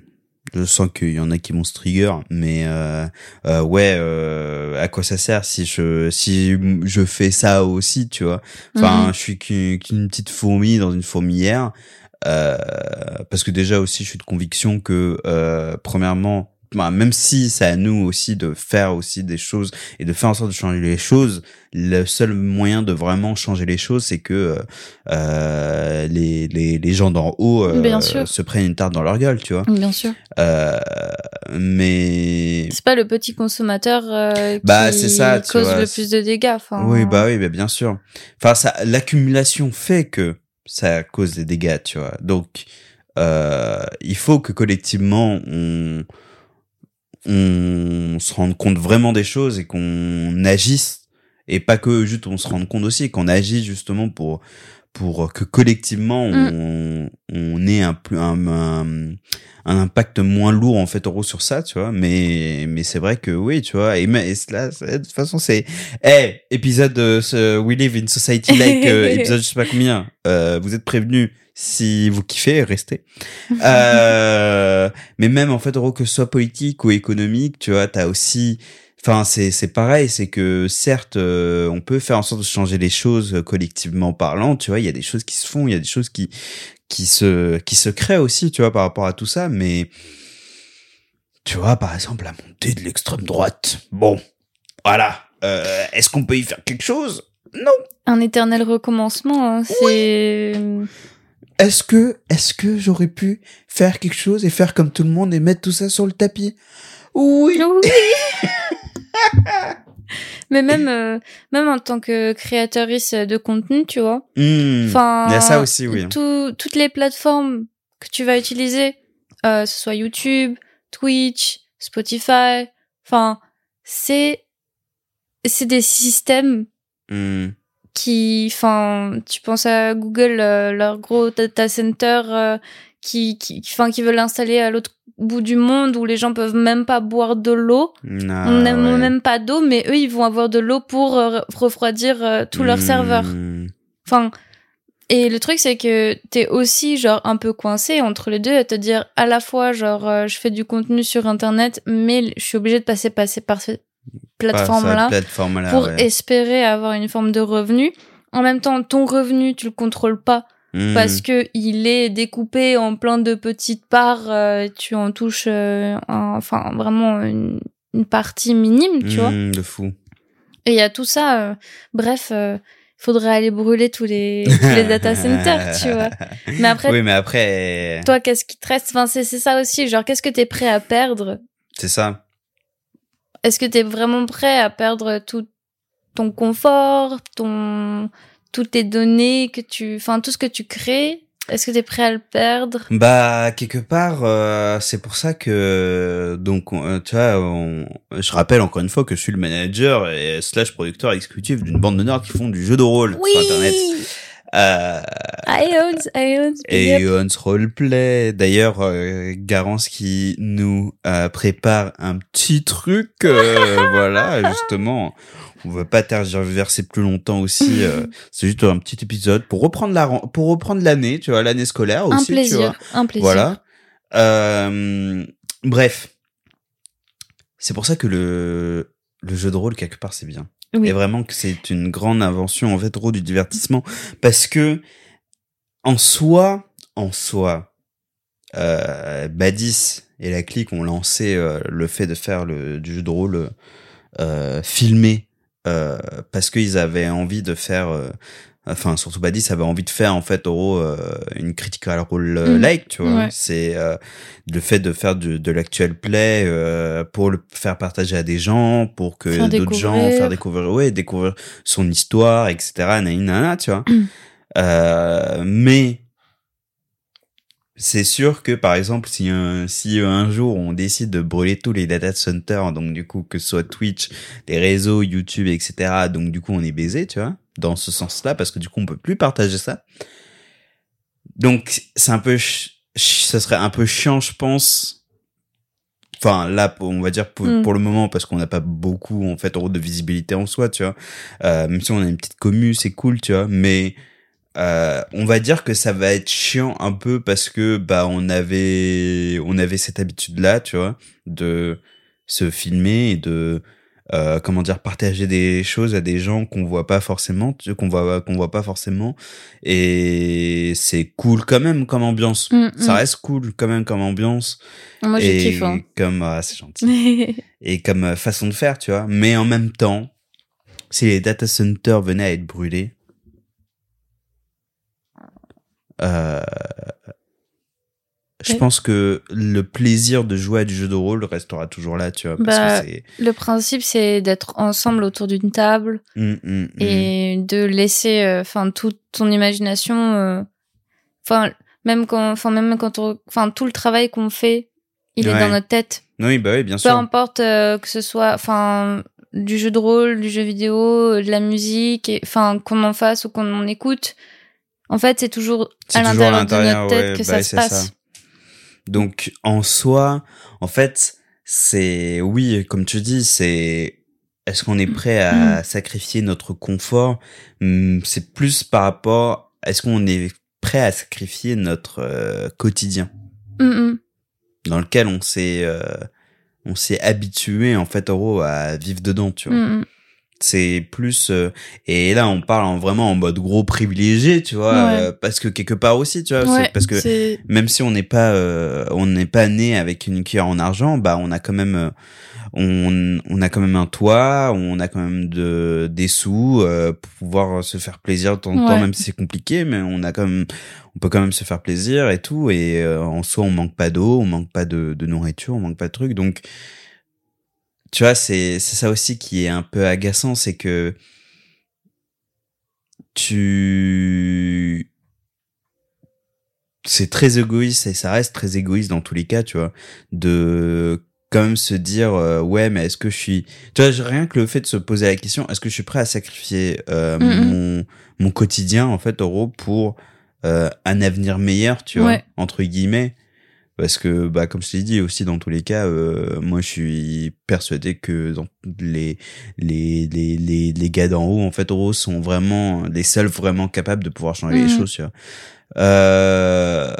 je sens qu'il y en a qui vont se trigger, mais euh, euh, ouais, euh, à quoi ça sert si je si je fais ça aussi, tu vois? Enfin, Mhm. je suis qu'une qu'une petite fourmi dans une fourmilière. Euh, parce que déjà aussi, je suis de conviction que, euh, premièrement, bah, même si c'est à nous aussi de faire aussi des choses et de faire en sorte de changer les choses, le seul moyen de vraiment changer les choses, c'est que euh, les, les, les gens d'en haut euh, se prennent une tarte dans leur gueule, tu vois. Bien sûr. Euh, mais C'est pas le petit consommateur euh, Bah, qui ça, cause vois, le plus de dégâts. Enfin, Oui, bah oui, bah bien sûr. Enfin, ça, l'accumulation fait que ça cause des dégâts, tu vois. Donc, euh, il faut que collectivement on on se rende compte vraiment des choses et qu'on agisse et pas que juste on se rende compte aussi qu'on agisse justement pour pour que collectivement on, on ait un plus un, un un impact moins lourd en fait en gros sur ça tu vois. Mais mais c'est vrai que oui tu vois. Et, mais- et cela c'est- de toute façon c'est eh épisode euh, We Live in Society Like euh, épisode je sais pas combien. Euh, vous êtes prévenus si vous kiffez restez. Euh, mais même en fait en gros que ce soit politique ou économique tu vois t'as aussi Enfin, c'est c'est pareil, c'est que certes, euh, on peut faire en sorte de changer les choses euh, collectivement parlant. Tu vois, il y a des choses qui se font, il y a des choses qui qui se qui se créent aussi, tu vois, par rapport à tout ça. Mais tu vois, par exemple, la montée de l'extrême droite. Bon, voilà. Euh, Est-ce qu'on peut y faire quelque chose? Non. Un éternel recommencement. hein, c'est. Est-ce que est-ce que j'aurais pu faire quelque chose et faire comme tout le monde et mettre tout ça sur le tapis? Oui. Oui. Mais même, euh, même en tant que créatrice de contenu, tu vois. Hmm. Enfin, Il y a ça aussi, oui. tout- toutes les plateformes que tu vas utiliser, euh, ce soit YouTube, Twitch, Spotify, enfin, c'est c'est des systèmes Hmm. qui, enfin, tu penses à Google, euh, leur gros data center euh, qui, qui, enfin, qui veulent l'installer à l'autre bout du monde où les gens peuvent même pas boire de l'eau. Ah, On ouais. même pas d'eau, mais eux, ils vont avoir de l'eau pour euh, refroidir euh, tous leurs Hmm. serveurs. Enfin, et le truc, c'est que t'es aussi, genre, un peu coincé entre les deux à te dire, à la fois, genre, euh, je fais du contenu sur Internet, mais je suis obligée de passer, passer par cette plateforme-là pour ouais. espérer avoir une forme de revenu. En même temps, ton revenu, tu le contrôles pas Hmm. parce que il est découpé en plein de petites parts. euh, tu en touches, euh, un- enfin, vraiment une, une partie minime, tu vois. Hmm, de fou. Et il y a tout ça. euh, bref, euh, faudrait aller brûler tous les, tous les data centers, tu vois. Mais après, oui, mais après, toi, qu'est-ce qui te reste? Enfin, c'est c'est ça aussi. Genre, qu'est-ce que t'es prêt à perdre? C'est ça. Est-ce que t'es vraiment prêt à perdre tout ton confort, ton toutes tes données que tu, enfin, tout ce que tu crées Est-ce que t'es prêt à le perdre? Bah quelque part, euh, c'est pour ça que donc on- euh, tu vois, on- je rappelle encore une fois que je suis le manager et slash producteur exécutif d'une bande de nerds qui font du jeu de rôle sur internet. Euh, Ions, Ions, big et up. On's Roleplay. D'ailleurs, euh, Garance qui nous euh, prépare un petit truc, euh, voilà, justement. On veut pas tergiverser plus longtemps aussi. euh, c'est juste un petit épisode pour reprendre la pour reprendre l'année, tu vois, l'année scolaire un aussi, tu vois. plaisir, un plaisir. Voilà. Euh, bref. C'est pour ça que le, le jeu de rôle, quelque part, c'est bien. Oui. Et vraiment que c'est une grande invention, en fait, gros, du divertissement. Parce que, en soi, en soi, euh, Badis et la clique ont lancé euh, le fait de faire le, du jeu de rôle euh, filmé euh, parce qu'ils avaient envie de faire euh, enfin surtout Badis avait envie de faire en fait gros euh, une critical role euh, Mhm. like tu vois Ouais. c'est euh, le fait de faire de, de l'actuel play euh, pour le faire partager à des gens pour que Faire d'autres gens faire découvrir ouais découvrir son histoire etc nanana, tu vois euh, mais c'est sûr que par exemple si un, si un jour on décide de brûler tous les data centers donc du coup que ce soit Twitch les réseaux YouTube etc donc du coup on est baisé tu vois dans ce sens-là parce que du coup on peut plus partager ça. Donc c'est un peu ça serait un peu chiant je pense. Enfin là on va dire pour, Mm. pour le moment parce qu'on n'a pas beaucoup en fait de visibilité en soi tu vois. Euh, même si on a une petite commu c'est cool tu vois mais euh, on va dire que ça va être chiant un peu parce que bah on avait on avait cette habitude là tu vois de se filmer et de euh, comment dire partager des choses à des gens qu'on voit pas forcément tu- qu'on voit qu'on voit pas forcément et c'est cool quand même comme ambiance Mm, ça mm. reste cool quand même comme ambiance Moi, je et kiffe. Hein. comme ah, c'est gentil et comme euh, façon de faire, tu vois. Mais en même temps, si les data centers venaient à être brûlés, euh, je pense que le plaisir de jouer à du jeu de rôle restera toujours là, tu vois. Parce Bah, que. Le principe, c'est d'être ensemble autour d'une table Hum, hum, hum. et de laisser, euh, enfin, toute ton imagination, euh, enfin, même quand, enfin, même quand on, enfin, tout le travail qu'on fait, il est dans notre tête. Oui, bah oui, bien Peu sûr. importe euh, que ce soit, enfin, du jeu de rôle, du jeu vidéo, de la musique, enfin, qu'on en fasse ou qu'on en écoute. En fait, c'est toujours à l'intérieur de notre tête ouais, que bah ça se passe. ça. Donc, en soi, en fait, c'est, oui, comme tu dis, c'est, est-ce qu'on est prêt à sacrifier notre confort? Hum, C'est plus par rapport, est-ce qu'on est prêt à sacrifier notre euh, quotidien? Mm, mm. dans lequel on s'est, euh, on s'est habitué, en fait, en gros, à vivre dedans, tu vois. Mm, mm. C'est plus euh, et là on parle en, vraiment en mode gros privilégié, tu vois, Ouais. euh, parce que quelque part aussi, tu vois, Ouais, c'est parce que même si on n'est pas euh, on n'est pas né avec une cuillère en argent bah on a quand même euh, on, on a quand même un toit on a quand même de des sous euh, pour pouvoir se faire plaisir de temps en temps Ouais. même si c'est compliqué mais on a quand même on peut quand même se faire plaisir et tout et euh, en soi on manque pas d'eau on manque pas de, de nourriture on manque pas de trucs donc tu vois c'est c'est ça aussi qui est un peu agaçant c'est que tu c'est très égoïste et ça reste très égoïste dans tous les cas, tu vois, de quand même se dire euh, ouais mais est-ce que je suis tu vois rien que le fait de se poser la question est-ce que je suis prêt à sacrifier euh, Mhm. mon mon quotidien en fait euro pour euh, un avenir meilleur tu vois Ouais. entre guillemets parce que bah comme je t'ai dit aussi dans tous les cas euh, moi je suis persuadé que dans les les les les, les gars d'en haut en fait euros sont vraiment les seuls vraiment capables de pouvoir changer les Mhm. choses euh,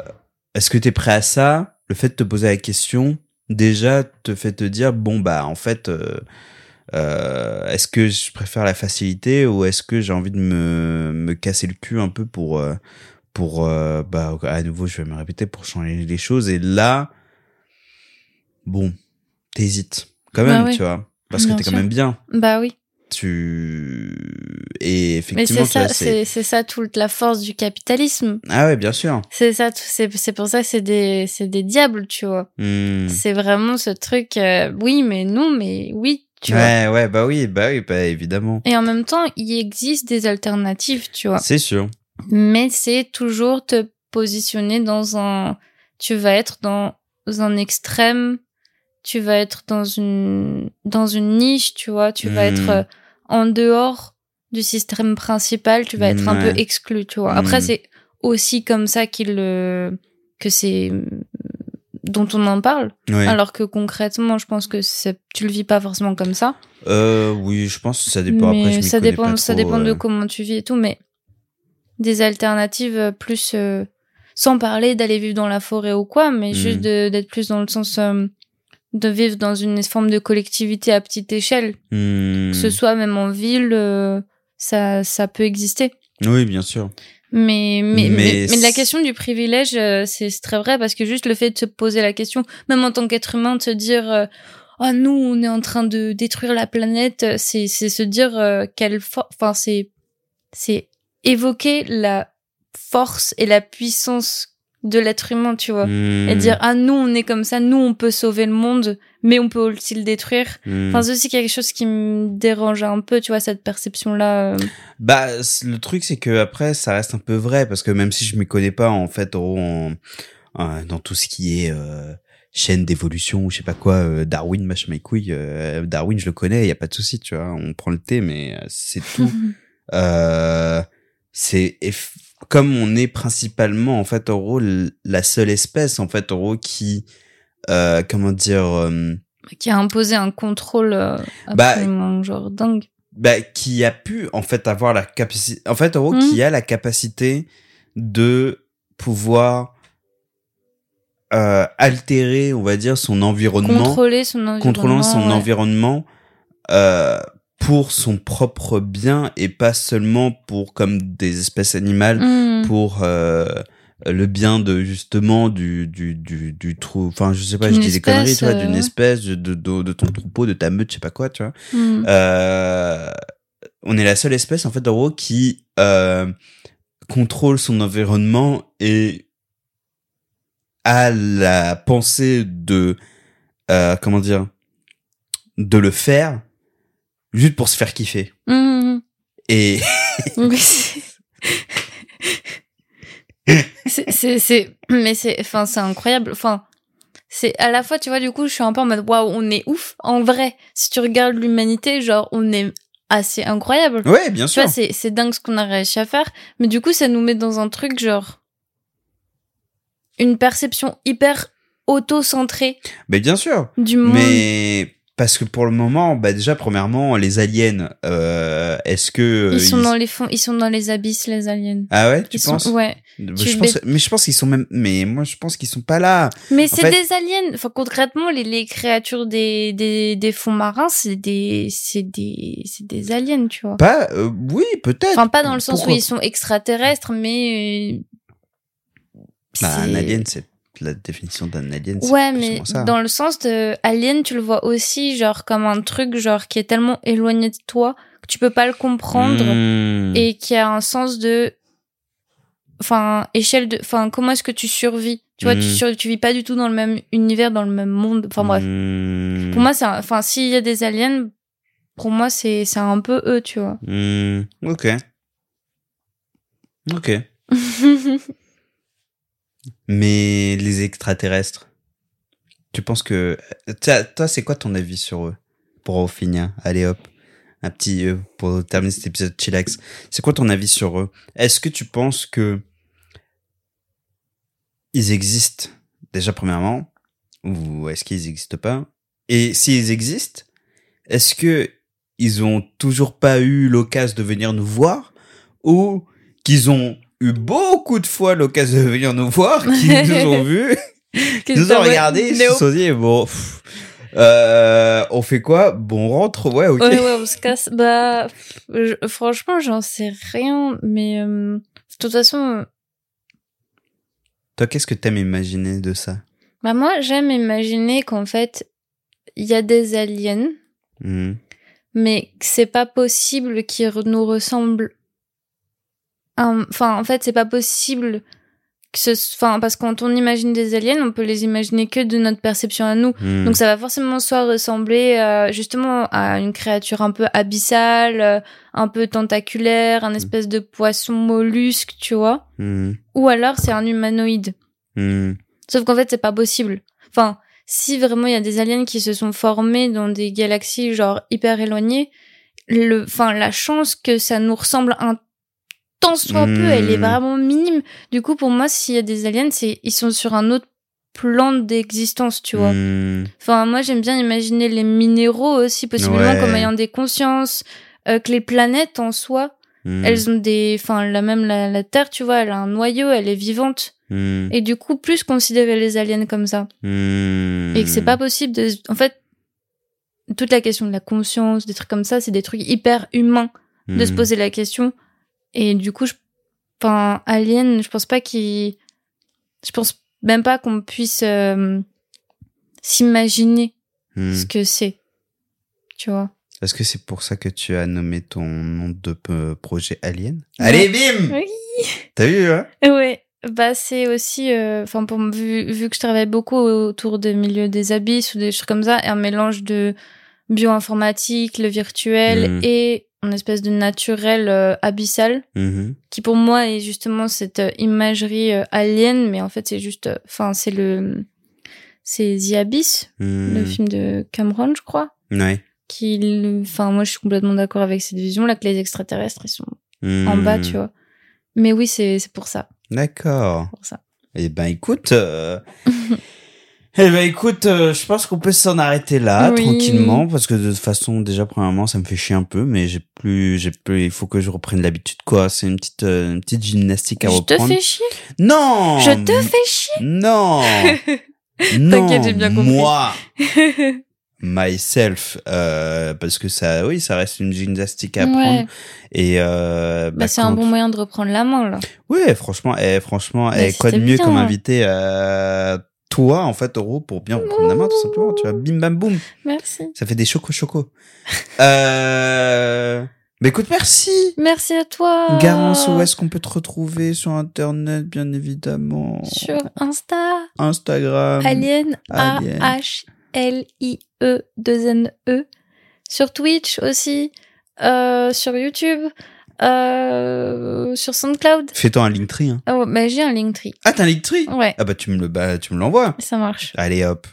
est-ce que tu es prêt à ça? Le fait de te poser la question, déjà, te fait te dire, bon, bah, en fait, euh, euh, est-ce que je préfère la facilité ou est-ce que j'ai envie de me, me casser le cul un peu pour, euh, pour euh, bah, à nouveau, je vais me répéter, pour changer les choses. Et là, bon, t'hésites quand Bah même, oui. tu vois, parce Bien que t'es quand même bien. Bah oui. Tu et Mais effectivement, c'est vois, ça, c'est ça toute la force du capitalisme. ah ouais, bien sûr. C'est ça, c'est c'est pour ça que c'est des c'est des diables, tu vois. Hmm. C'est vraiment ce truc. euh, oui, mais non, mais oui, tu vois. ouais, ouais, bah oui, bah oui, bah évidemment. Et en même temps, il existe des alternatives, tu vois. C'est sûr. Mais c'est toujours te positionner dans un. Tu vas être dans un extrême. Tu vas être dans une dans une niche, tu vois. Tu vas Hmm. être euh, en dehors du système principal. Tu vas être un peu exclu, tu vois. Après, Hmm. c'est aussi comme ça qu'il le que c'est dont on en parle. Ouais. Alors que concrètement, je pense que tu le vis pas forcément comme ça. Euh, oui, je pense que ça dépend. mais Après, je ça dépend, pas ça dépend de euh. comment tu vis et tout. Mais des alternatives euh, plus, euh, sans parler d'aller vivre dans la forêt ou quoi, mais Mm. juste de- d'être plus dans le sens euh, de vivre dans une forme de collectivité à petite échelle, que ce soit même en ville, euh, ça, ça peut exister. Oui, bien sûr. Mais, mais, Mais mais, mais la question du privilège, euh, c'est très vrai parce que juste le fait de se poser la question, même en tant qu'être humain, de se dire, oh nous, on est en train de détruire la planète, c'est c'est se dire quelle enfin c'est c'est évoquer la force et la puissance de l'être humain, tu vois. Hmm. Et dire ah nous on est comme ça, nous on peut sauver le monde, mais on peut aussi le détruire. Hmm. Enfin c'est aussi quelque chose qui me dérange un peu, tu vois cette perception là. Bah, le truc, c'est que après, ça reste un peu vrai, parce que même si je m'y connais pas, en fait, en, en- dans tout ce qui est euh, chaîne d'évolution, ou je sais pas quoi, euh, Darwin, machin, mes couilles, euh, Darwin, je le connais, y a pas de souci, tu vois, on prend le thé, mais euh, c'est tout. Euh, c'est comme on est principalement en fait en gros la seule espèce en fait en gros qui euh, comment dire euh, qui a imposé un contrôle euh, Bah, absolument genre dingue. bah, qui a pu en fait avoir la capacité en fait en gros Mhm. qui a la capacité de pouvoir euh, altérer on va dire son environnement Contrôler son environnement. contrôlant son ouais. environnement euh, pour son propre bien et pas seulement pour comme des espèces animales Mm. pour euh, le bien de justement du du du, du trou enfin je sais pas je dis des conneries tu vois euh, d'une ouais. espèce de, de de de ton troupeau de ta meute je sais pas quoi tu vois Mm. euh, on est la seule espèce en fait en gros qui euh, contrôle son environnement et a la pensée de euh, comment dire de le faire juste pour se faire kiffer. Mm. et Oui, c'est- c'est mais c'est enfin c'est incroyable. Enfin c'est à la fois tu vois du coup je suis un peu en mode waouh on est ouf en vrai. Si tu regardes l'humanité genre on est assez incroyable. Ouais bien tu sûr. vois c'est c'est dingue ce qu'on a réussi à faire. Mais du coup ça nous met dans un truc genre une perception hyper auto-centrée mais bien sûr. du monde. mais parce que pour le moment bah déjà premièrement les aliens euh, est-ce que ils sont ils- dans les fonds ils sont dans les abysses les aliens ah ouais tu Ils sont- penses? ouais je tu- pense mais je pense qu'ils sont même mais moi je pense qu'ils sont pas là Mais c'est fait- des aliens. Enfin, concrètement, les, les créatures des, des, des fonds marins, c'est des, c'est des, c'est des aliens, tu vois. pas euh, oui peut-être Enfin, pas dans le sens Pourquoi où ils sont extraterrestres, mais. euh, Bah, un alien, c'est la définition d'un alien. c'est Ouais, mais ça. dans le sens de alien, tu le vois aussi, genre, comme un truc, genre, qui est tellement éloigné de toi que tu peux pas le comprendre Mmh. et qui a un sens de. Enfin, échelle de. Enfin, comment est-ce que tu survis? Tu vois, tu, Mm. sur... tu vis pas du tout dans le même univers, dans le même monde. Enfin, bref. Mmh. Pour moi, c'est enfin, s'il y a des aliens, pour moi, c'est, c'est un peu eux, tu vois. Ok. Ok. Mais les extraterrestres, tu penses que... Toi, c'est quoi ton avis sur eux Pour finir, allez hop. Un petit... euh, pour terminer cet épisode chillax. C'est quoi ton avis sur eux? Est-ce que tu penses que... Ils existent, déjà premièrement, ou est-ce qu'ils n'existent pas? Et s'ils existent, est-ce que ils ont toujours pas eu l'occasion de venir nous voir ou qu'ils ont eu beaucoup de fois l'occasion de venir nous voir, qu'ils nous ont vus, qu'ils nous ont regardés, ils se sont dit bon, pff, euh, on fait quoi? Bon, on rentre, ouais, ok. Ouais, ouais, on se casse. Bah, je- franchement, j'en sais rien, mais euh, de toute façon, Toi, qu'est-ce que t'aimes imaginer de ça? Bah moi, j'aime imaginer qu'en fait, il y a des aliens, Mhm. mais que c'est pas possible qu'ils nous ressemblent. Enfin, en fait, c'est pas possible que ce, enfin, parce que quand on imagine des aliens, on peut les imaginer que de notre perception à nous. Mhm. Donc ça va forcément soit ressembler euh, justement à une créature un peu abyssale, euh, un peu tentaculaire, un espèce de poisson mollusque, tu vois. Mhm. Ou alors c'est un humanoïde. Sauf qu'en fait c'est pas possible. Enfin, si vraiment il y a des aliens qui se sont formés dans des galaxies genre hyper éloignées, le, enfin la chance que ça nous ressemble un tant soit peu, elle est Hmm. vraiment minime. Du coup pour moi s'il y a des aliens, c'est ils sont sur un autre plan d'existence, tu vois. Mhm. Enfin, moi, j'aime bien imaginer les minéraux aussi, possiblement Ouais. comme ayant des consciences, euh, que les planètes en soi. Hmm. Elles ont des, enfin, la même la, la Terre, tu vois, elle a un noyau, elle est vivante. Hmm. Et du coup, plus considérer les aliens comme ça. Hmm. Et que c'est pas possible de, en fait, toute la question de la conscience, des trucs comme ça, c'est des trucs hyper humains de se Hmm. poser la question. Et du coup, je, enfin, alien, je pense pas qu'il, je pense même pas qu'on puisse euh, s'imaginer Hmm. ce que c'est. Tu vois? Est-ce que c'est pour ça que tu as nommé ton nom de euh, projet Alien? Ouais. Allez, bim Oui. T'as vu, hein? Ouais. Bah, c'est aussi, euh, enfin, pour vu, vu que je travaille beaucoup autour des milieux des abysses ou des choses comme ça, un mélange de bioinformatique, le virtuel Mhm. et une espèce de naturel euh, abyssal Mhm. qui pour moi est justement cette euh, imagerie euh, alien, mais en fait c'est juste, enfin c'est le, c'est The Abyss, le film de Cameron, je crois, Ouais. qui, enfin moi je suis complètement d'accord avec cette vision là que les extraterrestres ils sont en bas, tu vois. Mais oui c'est c'est pour ça, D'accord. pour ça. Eh ben, écoute... Eh ben écoute, euh, je pense qu'on peut s'en arrêter là Oui. tranquillement parce que de toute façon déjà premièrement ça me fait chier un peu mais j'ai plus j'ai plus il faut que je reprenne l'habitude quoi, c'est une petite euh, une petite gymnastique à Je te reprendre. fais chier, Non. je te fais chier. Non. non. T'inquiète, j'ai bien compris. Moi, myself, euh, parce que ça, oui, ça reste une gymnastique à Ouais. prendre. Et euh, bah, c'est un bon moyen de reprendre la main là. Ouais, franchement, eh, franchement, eh, quoi de mieux bien. comme invité euh, toi, en fait, Euro, pour bien reprendre la main, tout simplement. Tu vois, bim bam boum, Merci. ça fait des chocos. euh... Mais écoute, merci. Merci à toi. Garance, où est-ce qu'on peut te retrouver sur Internet, bien évidemment? Sur Insta. Instagram. Alien, Alien. A-H-L-I-E, 2 N-E. Sur Twitch aussi, euh, sur YouTube, euh, sur SoundCloud. Fais-toi un Linktree. Hein. Oh, bah, j'ai un Linktree. Ah, t'as un Linktree? Ouais, Ah bah tu me le bah, tu me l'envoies. ça marche. Allez hop.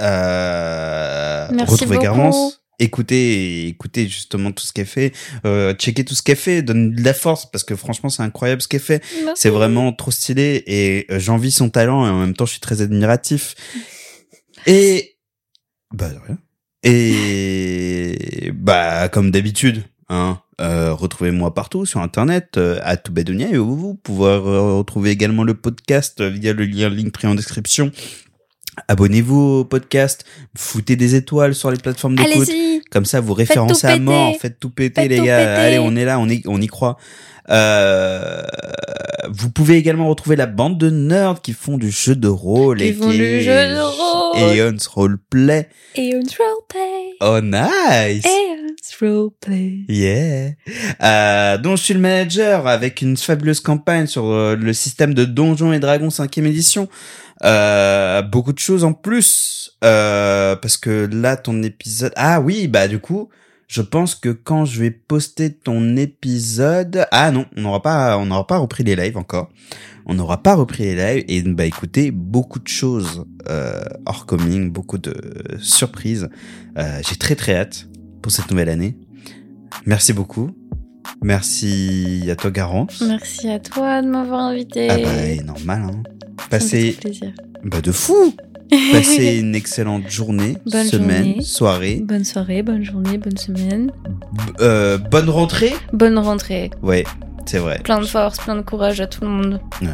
Euh, Merci retrouvez beaucoup. Garance. Écoutez, écoutez justement tout ce qu'elle fait, euh, checkez tout ce qu'elle fait, donne de la force parce que franchement c'est incroyable ce qu'elle fait. C'est vraiment trop stylé et euh, j'envie son talent et en même temps je suis très admiratif. Et bah de rien. Et bah comme d'habitude, hein, euh, retrouvez-moi partout sur internet euh, à Toubadonia et vous, vous pouvez retrouver également le podcast euh, via le lien Linktree en description. Abonnez-vous au podcast, foutez des étoiles sur les plateformes d'écoute. Comme ça, vous référencez tout à mort, faites tout péter, Faites les tout gars. péter. Allez, on est là, on y, on y croit. Euh, vous pouvez également retrouver la bande de nerds qui font du jeu de rôle Qui et font qui du jeu de rôle. Aeon's Roleplay. On roleplay. Oh, nice! Roleplay. Yeah. Euh, dont je suis le manager avec une fabuleuse campagne sur euh, le système de Donjons et Dragons 5e édition. Euh, beaucoup de choses en plus. Euh, parce que là, ton épisode... Ah oui, bah du coup, je pense que quand je vais poster ton épisode... Ah non, on n'aura pas, on n'aura pas repris les lives encore. On n'aura pas repris les lives. Et bah écoutez, beaucoup de choses hors coming, beaucoup de surprises. J'ai très très hâte pour cette nouvelle année. Merci beaucoup. Merci à toi, Garance. Merci à toi de m'avoir invité. Ah bah, normal, hein. Passez, bah, de fou. Passez une excellente journée, Bonne semaine, journée. soirée. Bonne soirée, bonne journée, bonne semaine. B- euh, bonne rentrée. Bonne rentrée. Ouais, c'est vrai. Plein de force, plein de courage à tout le monde. Euh,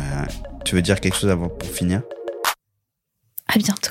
tu veux dire quelque chose avant pour finir? À bientôt.